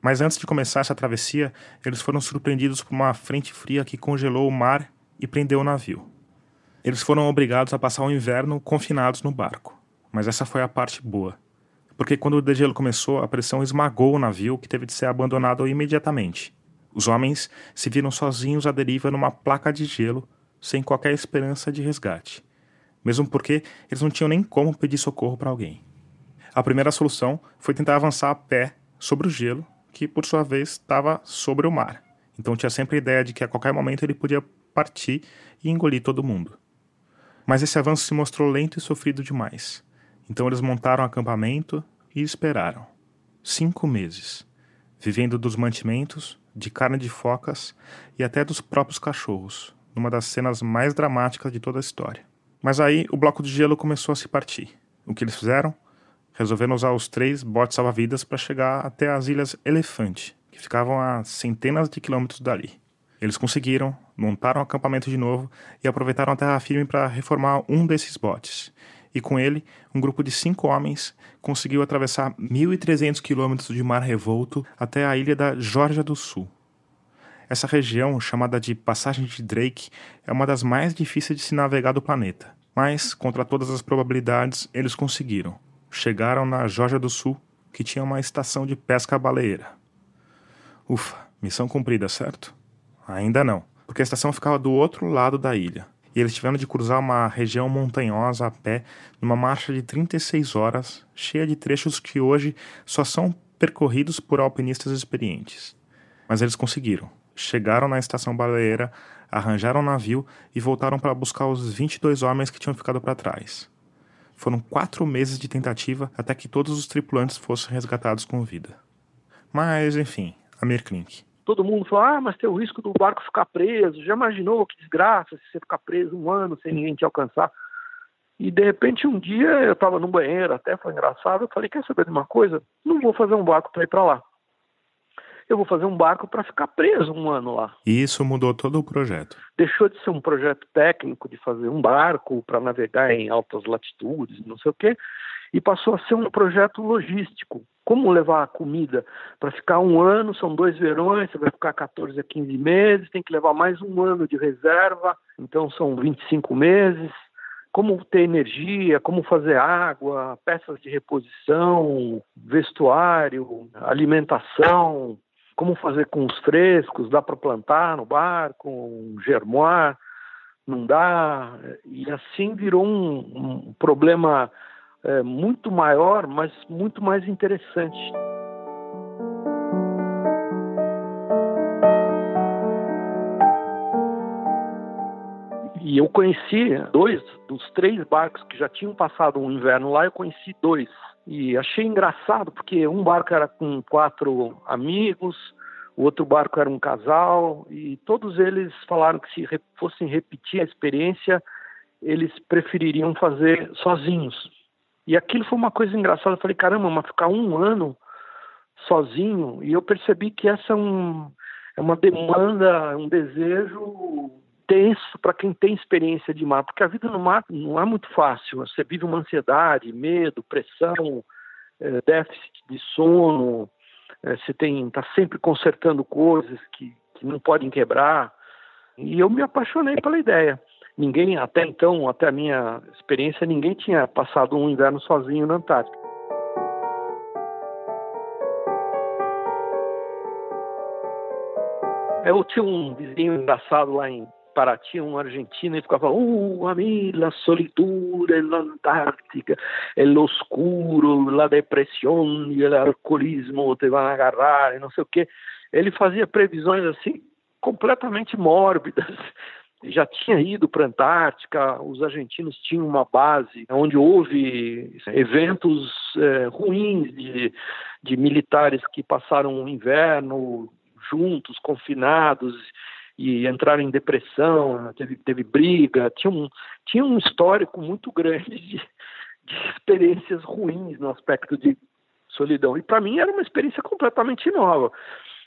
Speaker 2: Mas antes de começar essa travessia, eles foram surpreendidos por uma frente fria que congelou o mar e prendeu o navio. Eles foram obrigados a passar o inverno confinados no barco. Mas essa foi a parte boa. Porque quando o degelo começou, a pressão esmagou o navio que teve de ser abandonado imediatamente. Os homens se viram sozinhos à deriva numa placa de gelo, sem qualquer esperança de resgate. Mesmo porque eles não tinham nem como pedir socorro para alguém. A primeira solução foi tentar avançar a pé sobre o gelo, que por sua vez estava sobre o mar. Então tinha sempre a ideia de que a qualquer momento ele podia partir e engolir todo mundo. Mas esse avanço se mostrou lento e sofrido demais. Então eles montaram acampamento e esperaram. Cinco meses, vivendo dos mantimentos, de carne de focas e até dos próprios cachorros, numa das cenas mais dramáticas de toda a história. Mas aí o bloco de gelo começou a se partir. O que eles fizeram? Resolveram usar os três botes salva-vidas para chegar até as ilhas Elefante, que ficavam a centenas de quilômetros dali. Eles conseguiram, montaram o acampamento de novo e aproveitaram a terra firme para reformar um desses botes. E com ele, um grupo de cinco homens conseguiu atravessar 1.300 quilômetros de mar revolto até a ilha da Geórgia do Sul. Essa região, chamada de Passagem de Drake, é uma das mais difíceis de se navegar do planeta. Mas, contra todas as probabilidades, eles conseguiram. Chegaram na Geórgia do Sul, que tinha uma estação de pesca baleeira. Ufa, missão cumprida, certo? Ainda não, porque a estação ficava do outro lado da ilha, e eles tiveram de cruzar uma região montanhosa a pé numa marcha de 36 horas, cheia de trechos que hoje só são percorridos por alpinistas experientes. Mas eles conseguiram. Chegaram na estação baleeira, arranjaram um navio e voltaram para buscar os 22 homens que tinham ficado para trás. Foram quatro meses de tentativa até que todos os tripulantes fossem resgatados com vida. Mas, enfim, Amir Klink
Speaker 3: todo mundo fala, ah, mas tem o risco do barco ficar preso. Já imaginou que desgraça se você ficar preso um ano sem ninguém te alcançar? E de repente um dia eu estava no banheiro, até foi engraçado, eu falei, quer saber de uma coisa? Não vou fazer um barco para ir para lá. Eu vou fazer um barco para ficar preso um ano lá.
Speaker 2: E isso mudou todo o projeto.
Speaker 3: Deixou de ser um projeto técnico de fazer um barco para navegar em altas latitudes, não sei o quê, e passou a ser um projeto logístico como levar a comida para ficar um ano, são dois verões, você vai ficar 14 a 15 meses, tem que levar mais um ano de reserva, então são 25 meses. Como ter energia, como fazer água, peças de reposição, vestuário, alimentação, como fazer com os frescos, dá para plantar no barco, germoar, não dá, e assim virou um, um problema é, muito maior, mas muito mais interessante. E eu conheci dois dos três barcos que já tinham passado um inverno lá, eu conheci dois. E achei engraçado, porque um barco era com quatro amigos, o outro barco era um casal, e todos eles falaram que se fossem repetir a experiência, eles prefeririam fazer sozinhos, e aquilo foi uma coisa engraçada. Eu falei, caramba, mas ficar um ano sozinho. E eu percebi que essa é, um, é uma demanda, um desejo tenso para quem tem experiência de mar, porque a vida no mar não é muito fácil. Você vive uma ansiedade, medo, pressão, é, déficit de sono. É, você tem está sempre consertando coisas que, que não podem quebrar. E eu me apaixonei pela ideia ninguém, até então, até a minha experiência, ninguém tinha passado um inverno sozinho na Antártica. Eu tinha um vizinho engraçado lá em Paraty, um argentino, e ficava, uh, a mí la solitura en la Antártica, el oscuro, la depressão e o alcoolismo te vão agarrar, e não sei o quê. Ele fazia previsões assim completamente mórbidas já tinha ido para a Antártica, os argentinos tinham uma base onde houve eventos é, ruins de, de militares que passaram o inverno juntos, confinados, e entraram em depressão, teve, teve briga, tinha um, tinha um histórico muito grande de, de experiências ruins no aspecto de solidão. E para mim era uma experiência completamente nova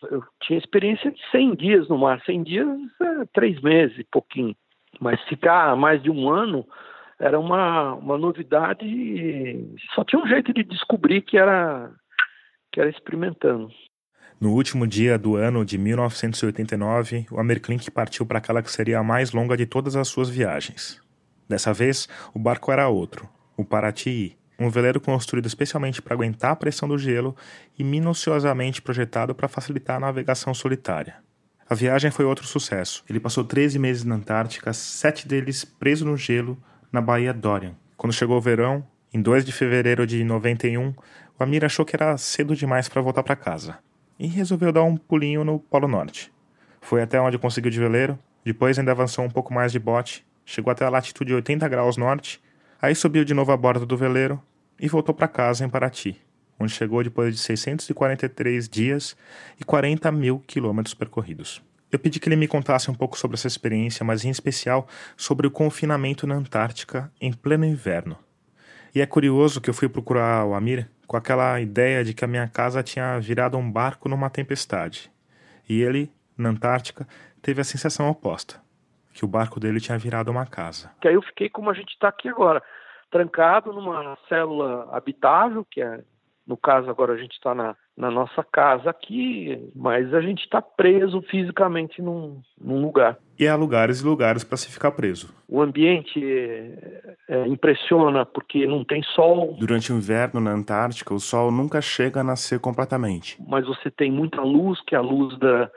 Speaker 3: eu tinha experiência de 100 dias no mar. 100 dias é três meses e pouquinho. Mas ficar mais de um ano era uma, uma novidade. Só tinha um jeito de descobrir que era, que era experimentando.
Speaker 2: No último dia do ano de 1989, o Amerklink partiu para aquela que seria a mais longa de todas as suas viagens. Dessa vez, o barco era outro, o Paraty, um veleiro construído especialmente para aguentar a pressão do gelo e minuciosamente projetado para facilitar a navegação solitária. A viagem foi outro sucesso. Ele passou 13 meses na Antártica, sete deles preso no gelo na Baía Dorian. Quando chegou o verão, em 2 de fevereiro de 91, o Amir achou que era cedo demais para voltar para casa e resolveu dar um pulinho no Polo Norte. Foi até onde conseguiu de veleiro, depois ainda avançou um pouco mais de bote, chegou até a latitude 80 graus norte Aí subiu de novo a bordo do veleiro e voltou para casa em Paraty, onde chegou depois de 643 dias e 40 mil quilômetros percorridos. Eu pedi que ele me contasse um pouco sobre essa experiência, mas em especial sobre o confinamento na Antártica em pleno inverno. E é curioso que eu fui procurar o Amir com aquela ideia de que a minha casa tinha virado um barco numa tempestade. E ele, na Antártica, teve a sensação oposta que o barco dele tinha virado uma casa.
Speaker 3: Que aí eu fiquei como a gente está aqui agora, trancado numa célula habitável, que é, no caso agora a gente está na, na nossa casa aqui, mas a gente está preso fisicamente num, num, lugar.
Speaker 2: E há lugares e lugares para se ficar preso.
Speaker 3: O ambiente é, impressiona porque não tem sol.
Speaker 2: Durante o inverno na Antártica, o sol nunca chega a nascer completamente.
Speaker 3: Mas você tem muita luz, que é a luz da,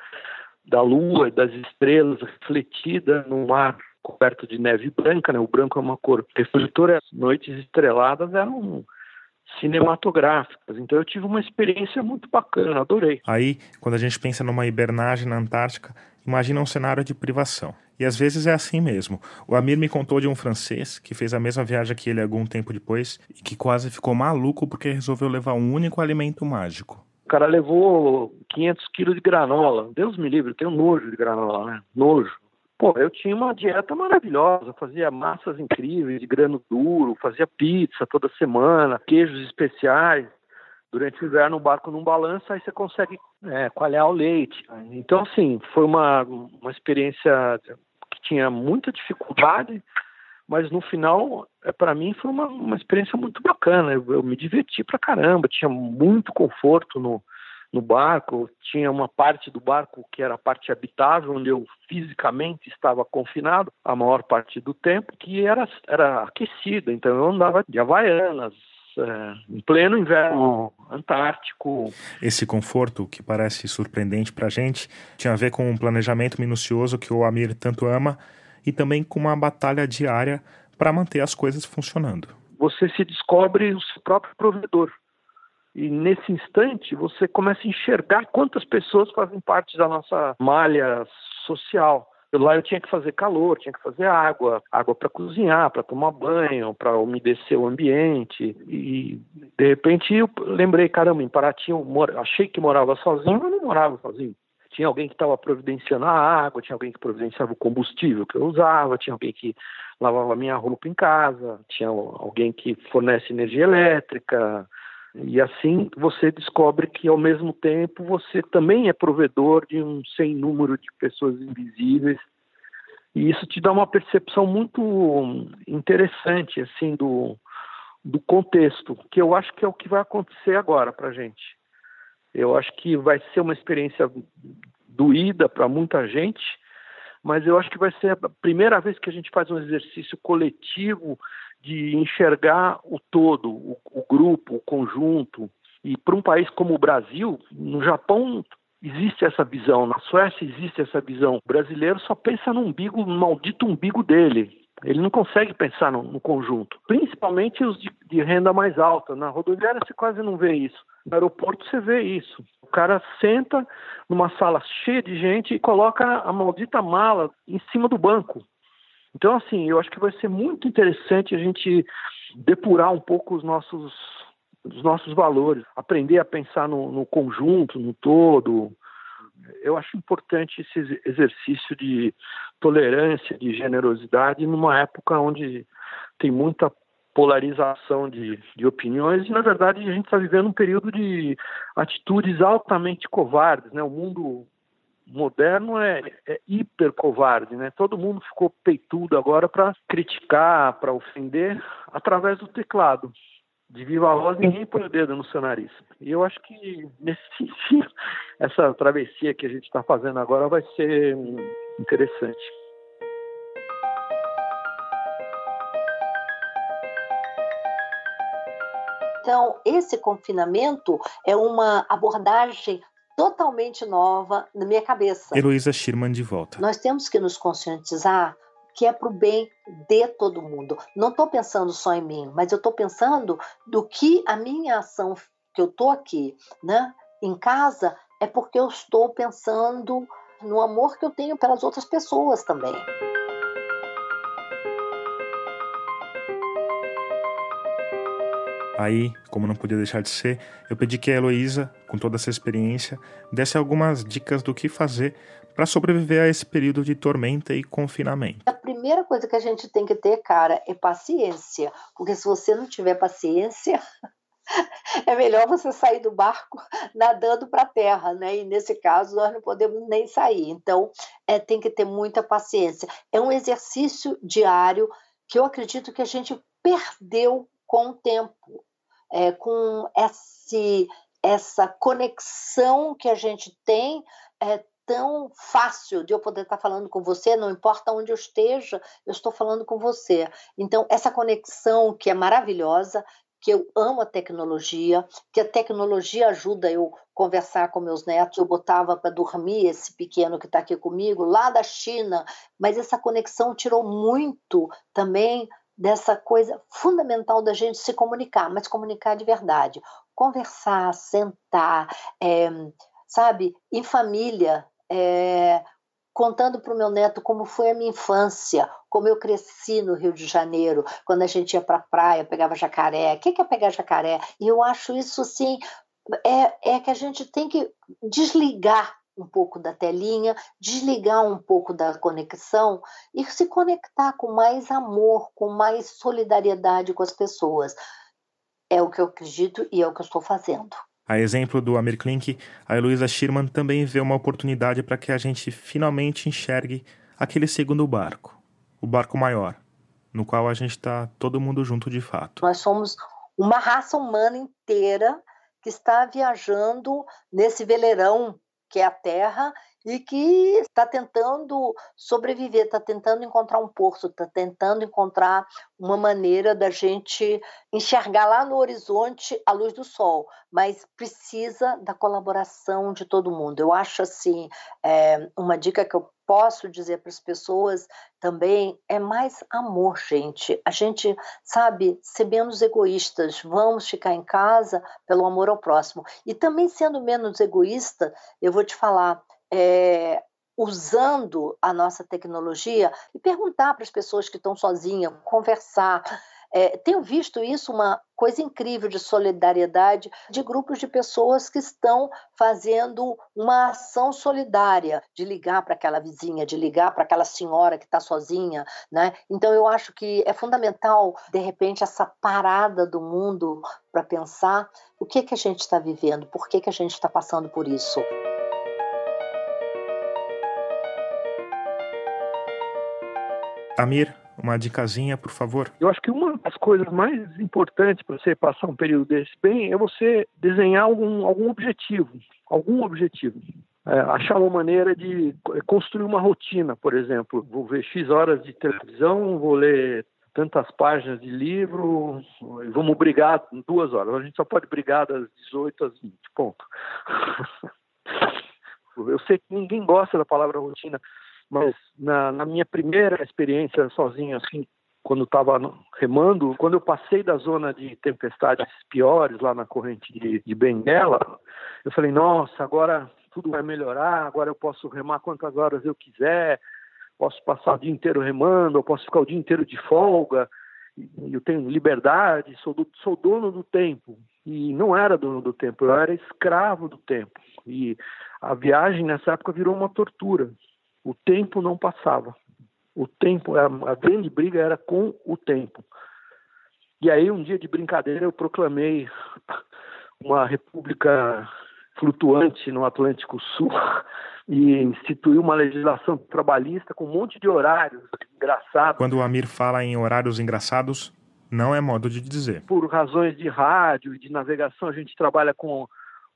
Speaker 3: da lua e das estrelas refletida no mar coberto de neve branca, né? O branco é uma cor refletora. Noites estreladas eram cinematográficas. Então eu tive uma experiência muito bacana, adorei.
Speaker 2: Aí, quando a gente pensa numa hibernagem na Antártica, imagina um cenário de privação. E às vezes é assim mesmo. O Amir me contou de um francês que fez a mesma viagem que ele algum tempo depois e que quase ficou maluco porque resolveu levar um único alimento mágico.
Speaker 3: O cara levou 500 quilos de granola. Deus me livre, eu tenho nojo de granola, né? Nojo. Pô, eu tinha uma dieta maravilhosa, fazia massas incríveis de grano duro, fazia pizza toda semana, queijos especiais. Durante o inverno o barco não balança, aí você consegue é, coalhar o leite. Então, assim, foi uma, uma experiência que tinha muita dificuldade, mas no final, é, para mim, foi uma, uma experiência muito bacana. Eu, eu, me diverti pra caramba, tinha muito conforto no, no barco, tinha uma parte do barco que era a parte habitável, onde eu fisicamente estava confinado a maior parte do tempo, que era, era aquecida, então eu andava de havaianas, é, em pleno inverno antártico.
Speaker 2: Esse conforto, que parece surpreendente para a gente, tinha a ver com um planejamento minucioso que o Amir tanto ama e também com uma batalha diária para manter as coisas funcionando.
Speaker 3: Você se descobre o seu próprio provedor. E nesse instante você começa a enxergar quantas pessoas fazem parte da nossa malha social. Eu, lá eu tinha que fazer calor, tinha que fazer água, água para cozinhar, para tomar banho, para umedecer o ambiente. E de repente eu lembrei, caramba, em Paraty eu mor... achei que morava sozinho, mas não morava sozinho tinha alguém que estava providenciando a água, tinha alguém que providenciava o combustível que eu usava, tinha alguém que lavava minha roupa em casa, tinha alguém que fornece energia elétrica. E assim você descobre que ao mesmo tempo você também é provedor de um sem número de pessoas invisíveis. E isso te dá uma percepção muito interessante assim do, do contexto, que eu acho que é o que vai acontecer agora para gente. Eu acho que vai ser uma experiência doída para muita gente, mas eu acho que vai ser a primeira vez que a gente faz um exercício coletivo de enxergar o todo, o, o grupo, o conjunto. E para um país como o Brasil, no Japão existe essa visão, na Suécia existe essa visão. O brasileiro só pensa no umbigo, no maldito umbigo dele. Ele não consegue pensar no, no conjunto, principalmente os de, de, renda mais alta. Na rodoviária você quase não vê isso. No aeroporto você vê isso. O cara senta numa sala cheia de gente e coloca a maldita mala em cima do banco. Então, assim, eu acho que vai ser muito interessante a gente depurar um pouco os nossos, os nossos valores, aprender a pensar no, no conjunto, no todo, eu acho importante esse exercício de tolerância, de generosidade, numa época onde tem muita polarização de, de opiniões e, na verdade, a gente está vivendo um período de atitudes altamente covardes. Né? O mundo moderno é, é hiper covarde, né? Todo mundo ficou peitudo agora para criticar, para ofender através do teclado de viva voz, ninguém põe o dedo no seu nariz. E eu acho que, nesse sentido, essa travessia que a gente está fazendo agora vai ser interessante.
Speaker 4: Então, esse confinamento é uma abordagem totalmente nova na minha cabeça.
Speaker 2: Heloísa Schirman de volta.
Speaker 4: Nós temos que nos conscientizar que é para o bem de todo mundo. Não estou pensando só em mim, mas eu estou pensando do que a minha ação que eu estou aqui, né, em casa, é porque eu estou pensando no amor que eu tenho pelas outras pessoas também.
Speaker 2: Aí, como não podia deixar de ser, eu pedi que a Heloísa, com toda essa experiência, desse algumas dicas do que fazer para sobreviver a esse período de tormenta e confinamento.
Speaker 4: A primeira coisa que a gente tem que ter, cara, é paciência. Porque se você não tiver paciência, é melhor você sair do barco nadando para a terra, né? E nesse caso nós não podemos nem sair. Então, é, tem que ter muita paciência. É um exercício diário que eu acredito que a gente perdeu com o tempo é, com esse, essa conexão que a gente tem é tão fácil de eu poder estar falando com você, não importa onde eu esteja, eu estou falando com você. Então, essa conexão que é maravilhosa, que eu amo a tecnologia, que a tecnologia ajuda eu conversar com meus netos. Eu botava para dormir esse pequeno que está aqui comigo, lá da China, mas essa conexão tirou muito também dessa coisa fundamental da gente se comunicar, mas comunicar de verdade. Conversar, sentar, é, sabe, em família, é, contando para o meu neto como foi a minha infância, como eu cresci no Rio de Janeiro, quando a gente ia para a praia, pegava jacaré. O que é pegar jacaré? E eu acho isso, assim, é, é que a gente tem que desligar um pouco da telinha, desligar um pouco da conexão e se conectar com mais amor, com mais solidariedade com as pessoas. É o que eu acredito e é o que eu estou fazendo.
Speaker 2: A exemplo do Amir Klink, a Heloísa Schirman também vê uma oportunidade para que a gente finalmente enxergue aquele segundo barco, o barco maior, no qual a gente está todo mundo junto de fato.
Speaker 4: Nós somos uma raça humana inteira que está viajando nesse veleirão que é a terra, e que está tentando sobreviver, está tentando encontrar um porto, está tentando encontrar uma maneira da gente enxergar lá no horizonte a luz do sol, mas precisa da colaboração de todo mundo. Eu acho assim, é, uma dica que eu posso dizer para as pessoas também é mais amor, gente. A gente, sabe, ser menos egoístas. Vamos ficar em casa pelo amor ao próximo. E também sendo menos egoísta, eu vou te falar, é, usando a nossa tecnologia e perguntar para as pessoas que estão sozinhas, conversar. É, tenho visto isso uma coisa incrível de solidariedade de grupos de pessoas que estão fazendo uma ação solidária, de ligar para aquela vizinha, de ligar para aquela senhora que está sozinha, né? Então eu acho que é fundamental de repente essa parada do mundo para pensar o que que a gente está vivendo, por que que a gente está passando por isso.
Speaker 2: Amir, uma dicasinha, por favor.
Speaker 3: Eu acho que uma das coisas mais importantes para você passar um período desse bem é você desenhar algum, algum objetivo, algum objetivo. É, achar uma maneira de construir uma rotina, por exemplo. Vou ver X horas de televisão, vou ler tantas páginas de livro, vamos brigar duas horas. A gente só pode brigar das 18 às 20, ponto. Eu sei que ninguém gosta da palavra rotina, mas na, na minha primeira experiência sozinho, assim, quando estava remando, quando eu passei da zona de tempestades piores lá na corrente de, de Benguela, eu falei, nossa, agora tudo vai melhorar, agora eu posso remar quantas horas eu quiser, posso passar o dia inteiro remando, eu posso ficar o dia inteiro de folga, eu tenho liberdade, sou, do, sou dono do tempo. E não era dono do tempo, eu era escravo do tempo. E a viagem nessa época virou uma tortura. O tempo não passava. O tempo, a, grande briga era com o tempo. E aí, um dia de brincadeira, eu proclamei uma república flutuante no Atlântico Sul e instituiu uma legislação trabalhista com um monte de horários engraçados.
Speaker 2: Quando o Amir fala em horários engraçados, não é modo de dizer.
Speaker 3: Por razões de rádio e de navegação, a gente trabalha com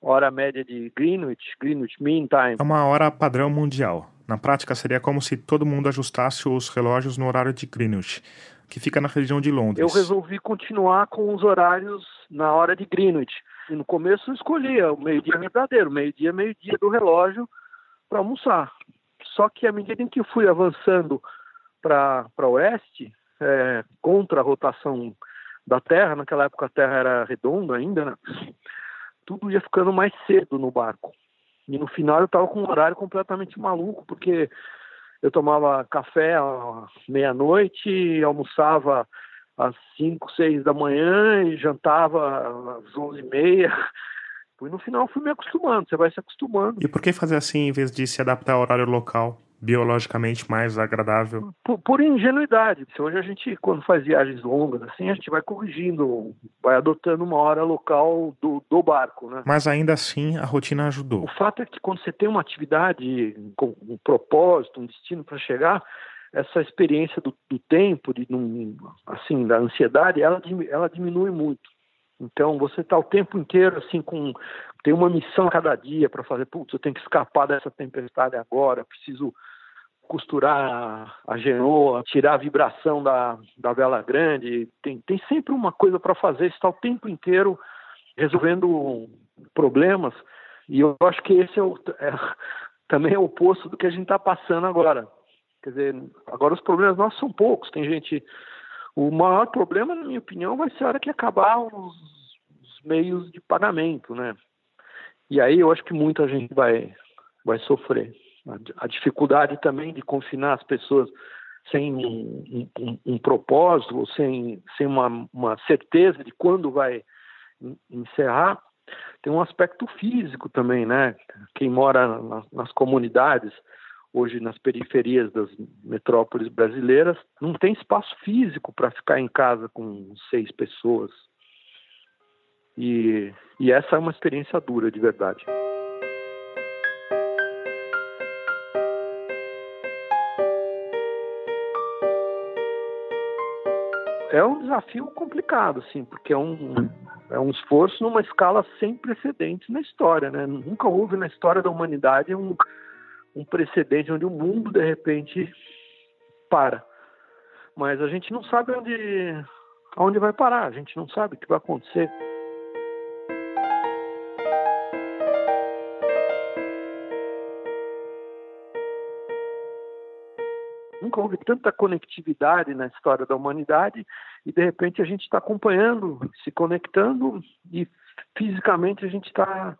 Speaker 3: hora média de Greenwich, Greenwich Mean Time.
Speaker 2: É uma hora padrão mundial. Na prática, seria como se todo mundo ajustasse os relógios no horário de Greenwich, que fica na região de Londres.
Speaker 3: Eu resolvi continuar com os horários na hora de Greenwich. E no começo eu escolhia o meio-dia verdadeiro, meio-dia, meio-dia do relógio para almoçar. Só que à medida em que eu fui avançando para oeste, é, contra a rotação da Terra, naquela época a Terra era redonda ainda, né? Tudo ia ficando mais cedo no barco. E no final eu estava com um horário completamente maluco, porque eu tomava café à meia-noite, almoçava às 5, 6 da manhã e jantava às 11 e meia. E no final fui me acostumando, você vai se acostumando.
Speaker 2: E por que fazer assim em vez de se adaptar ao horário local? Biologicamente mais agradável?
Speaker 3: Por, por, ingenuidade. Hoje a gente, quando faz viagens longas, assim, a gente vai corrigindo, vai adotando uma hora local do, do barco, né?
Speaker 2: Mas ainda assim, a rotina ajudou.
Speaker 3: O fato é que quando você tem uma atividade com um propósito, um destino para chegar, essa experiência do, do tempo, de, assim, da ansiedade, ela, ela diminui muito. Então, você está o tempo inteiro assim com tem uma missão a cada dia para fazer, putz, eu tenho que escapar dessa tempestade agora, preciso costurar a genoa, tirar a vibração da, da vela grande. Tem, tem sempre uma coisa para fazer, está o tempo inteiro resolvendo problemas. E eu acho que esse é, o, é também é o oposto do que a gente está passando agora. Quer dizer, agora os problemas nossos são poucos. Tem gente. O maior problema, na minha opinião, vai ser a hora que acabar os, os meios de pagamento, né? E aí eu acho que muita gente vai, vai sofrer a dificuldade também de confinar as pessoas sem um, um, um propósito, sem, sem uma, uma certeza de quando vai encerrar, tem um aspecto físico também, né? Quem mora nas, nas comunidades, hoje nas periferias das metrópoles brasileiras, não tem espaço físico para ficar em casa com seis pessoas. E, e essa é uma experiência dura, de verdade. É um desafio complicado, assim, porque é um, é um esforço numa escala sem precedentes na história, né? Nunca houve na história da humanidade um, um precedente onde o mundo, de repente, para. Mas a gente não sabe onde, onde vai parar, a gente não sabe o que vai acontecer. Nunca houve tanta conectividade na história da humanidade e de repente a gente está acompanhando, se conectando e fisicamente a gente está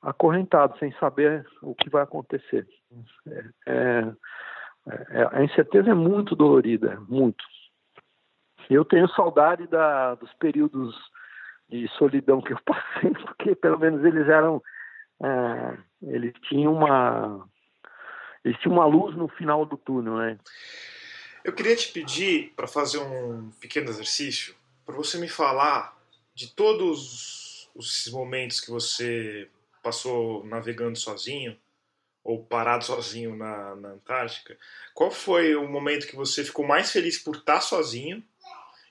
Speaker 3: acorrentado, sem saber o que vai acontecer. É, é, é, a incerteza é muito dolorida, muito. Eu tenho saudade da, dos períodos de solidão que eu passei, porque pelo menos eles eram, é, eles tinham uma existe uma luz no final do túnel, né?
Speaker 2: Eu queria te pedir para fazer um pequeno exercício, para você me falar de todos os momentos que você passou navegando sozinho ou parado sozinho na, na Antártica. Qual foi o momento que você ficou mais feliz por estar sozinho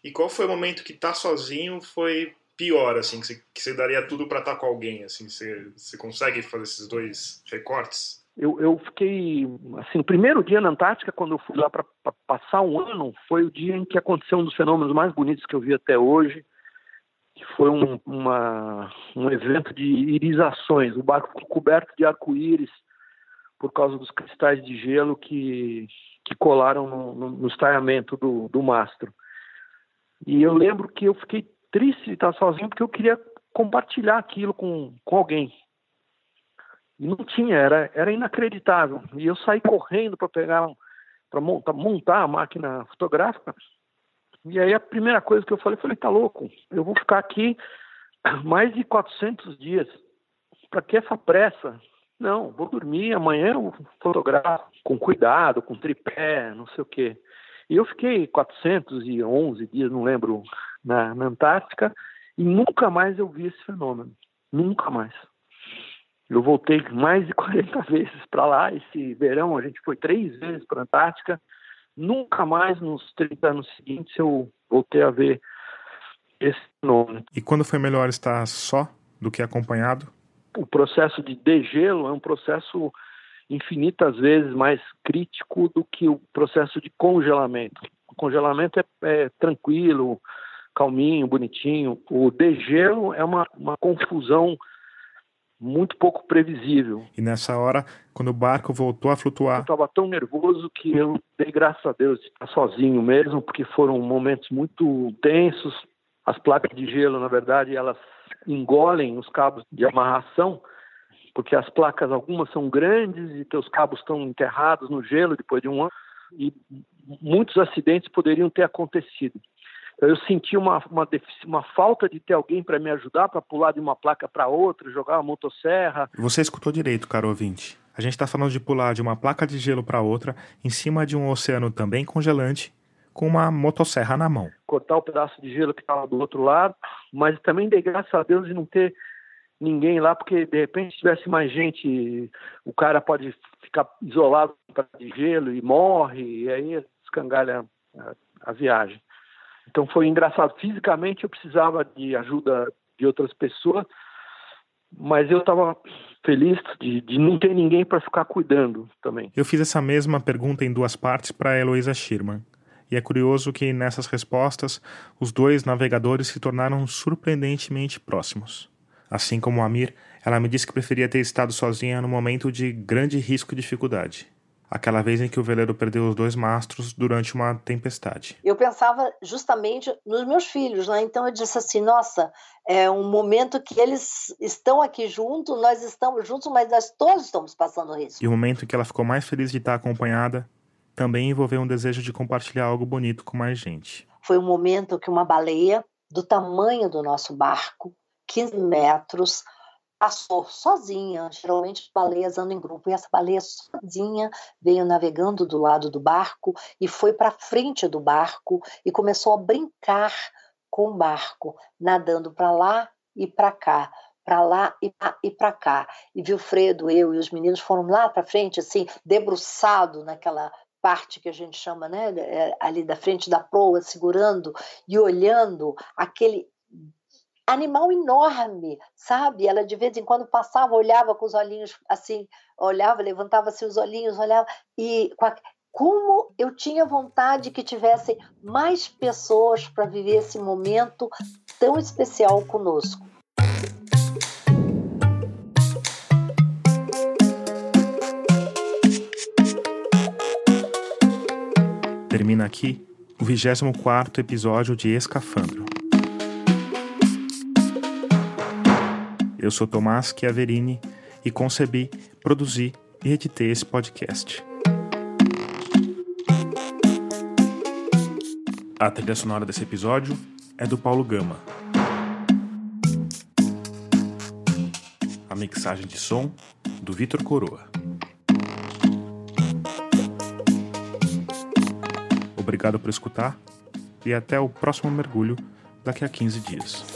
Speaker 2: e qual foi o momento que estar tá sozinho foi pior, assim, que você, que você daria tudo para estar com alguém, assim, você, você consegue fazer esses dois recortes?
Speaker 3: Eu, eu fiquei, assim, o primeiro dia na Antártica, quando eu fui lá para passar um ano, foi o dia em que aconteceu um dos fenômenos mais bonitos que eu vi até hoje, que foi um, uma, um evento de irisações. O barco ficou coberto de arco-íris por causa dos cristais de gelo que, que colaram no, no, no estaiamento do, do mastro. E eu lembro que eu fiquei triste de estar sozinho porque eu queria compartilhar aquilo com, com alguém. E não tinha, era, era inacreditável. E eu saí correndo para pegar, para montar, montar a máquina fotográfica. E aí a primeira coisa que eu falei, eu falei, tá louco, eu vou ficar aqui mais de 400 dias. Para que essa pressa? Não, vou dormir, amanhã eu fotografo com cuidado, com tripé, não sei o quê. E eu fiquei 411 dias, não lembro, na, na Antártica, e nunca mais eu vi esse fenômeno. Nunca mais. Eu voltei mais de 40 vezes para lá. Esse verão a gente foi três vezes para a Antártica. Nunca mais nos 30 anos seguintes eu voltei a ver esse nome.
Speaker 2: E quando foi melhor estar só do que acompanhado?
Speaker 3: O processo de degelo é um processo infinitas vezes mais crítico do que o processo de congelamento. O congelamento é, é tranquilo, calminho, bonitinho. O degelo é uma, uma confusão muito pouco previsível.
Speaker 2: E nessa hora, quando o barco voltou a flutuar.
Speaker 3: Eu estava tão nervoso que eu dei graças a Deus de estar sozinho mesmo, porque foram momentos muito tensos. As placas de gelo, na verdade, elas engolem os cabos de amarração, porque as placas, algumas são grandes e teus cabos estão enterrados no gelo depois de um ano, e muitos acidentes poderiam ter acontecido. Eu senti uma, uma, uma falta de ter alguém para me ajudar para pular de uma placa para outra, jogar uma motosserra.
Speaker 2: Você escutou direito, caro ouvinte. A gente está falando de pular de uma placa de gelo para outra em cima de um oceano também congelante com uma motosserra na mão.
Speaker 3: Cortar o pedaço de gelo que estava do outro lado, mas também dei graças a Deus de não ter ninguém lá, porque de repente se tivesse mais gente, o cara pode ficar isolado de gelo e morre, e aí escangalha a, a viagem. Então foi engraçado. Fisicamente eu precisava de ajuda de outras pessoas, mas eu estava feliz de, de, não ter ninguém para ficar cuidando também.
Speaker 2: Eu fiz essa mesma pergunta em duas partes para Heloísa Schirman. E é curioso que nessas respostas os dois navegadores se tornaram surpreendentemente próximos. Assim como a Amir, ela me disse que preferia ter estado sozinha no momento de grande risco e dificuldade aquela vez em que o veleiro perdeu os dois mastros durante uma tempestade.
Speaker 4: Eu pensava justamente nos meus filhos, né? Então eu disse assim: nossa, é um momento que eles estão aqui juntos, nós estamos juntos, mas nós todos estamos passando risco.
Speaker 2: E o momento em que ela ficou mais feliz de estar acompanhada também envolveu um desejo de compartilhar algo bonito com mais gente.
Speaker 4: Foi um momento que uma baleia do tamanho do nosso barco, 15 metros, passou sozinha. Geralmente baleias andam em grupo e essa baleia sozinha veio navegando do lado do barco e foi para frente do barco e começou a brincar com o barco, nadando para lá e para cá, para lá e para cá. E Vilfredo, eu e os meninos foram lá para frente, assim, debruçado naquela parte que a gente chama, né, é, ali da frente da proa, segurando e olhando aquele animal enorme, sabe? Ela de vez em quando passava, olhava com os olhinhos assim, olhava, levantava-se os olhinhos, olhava e como eu tinha vontade que tivessem mais pessoas para viver esse momento tão especial conosco.
Speaker 2: Termina aqui o 24 episódio de Escafandro. Eu sou Tomás Chiaverini e concebi, produzi e editei esse podcast. A trilha sonora desse episódio é do Paulo Gama. A mixagem de som do Vitor Coroa. Obrigado por escutar e até o próximo mergulho daqui a 15 dias.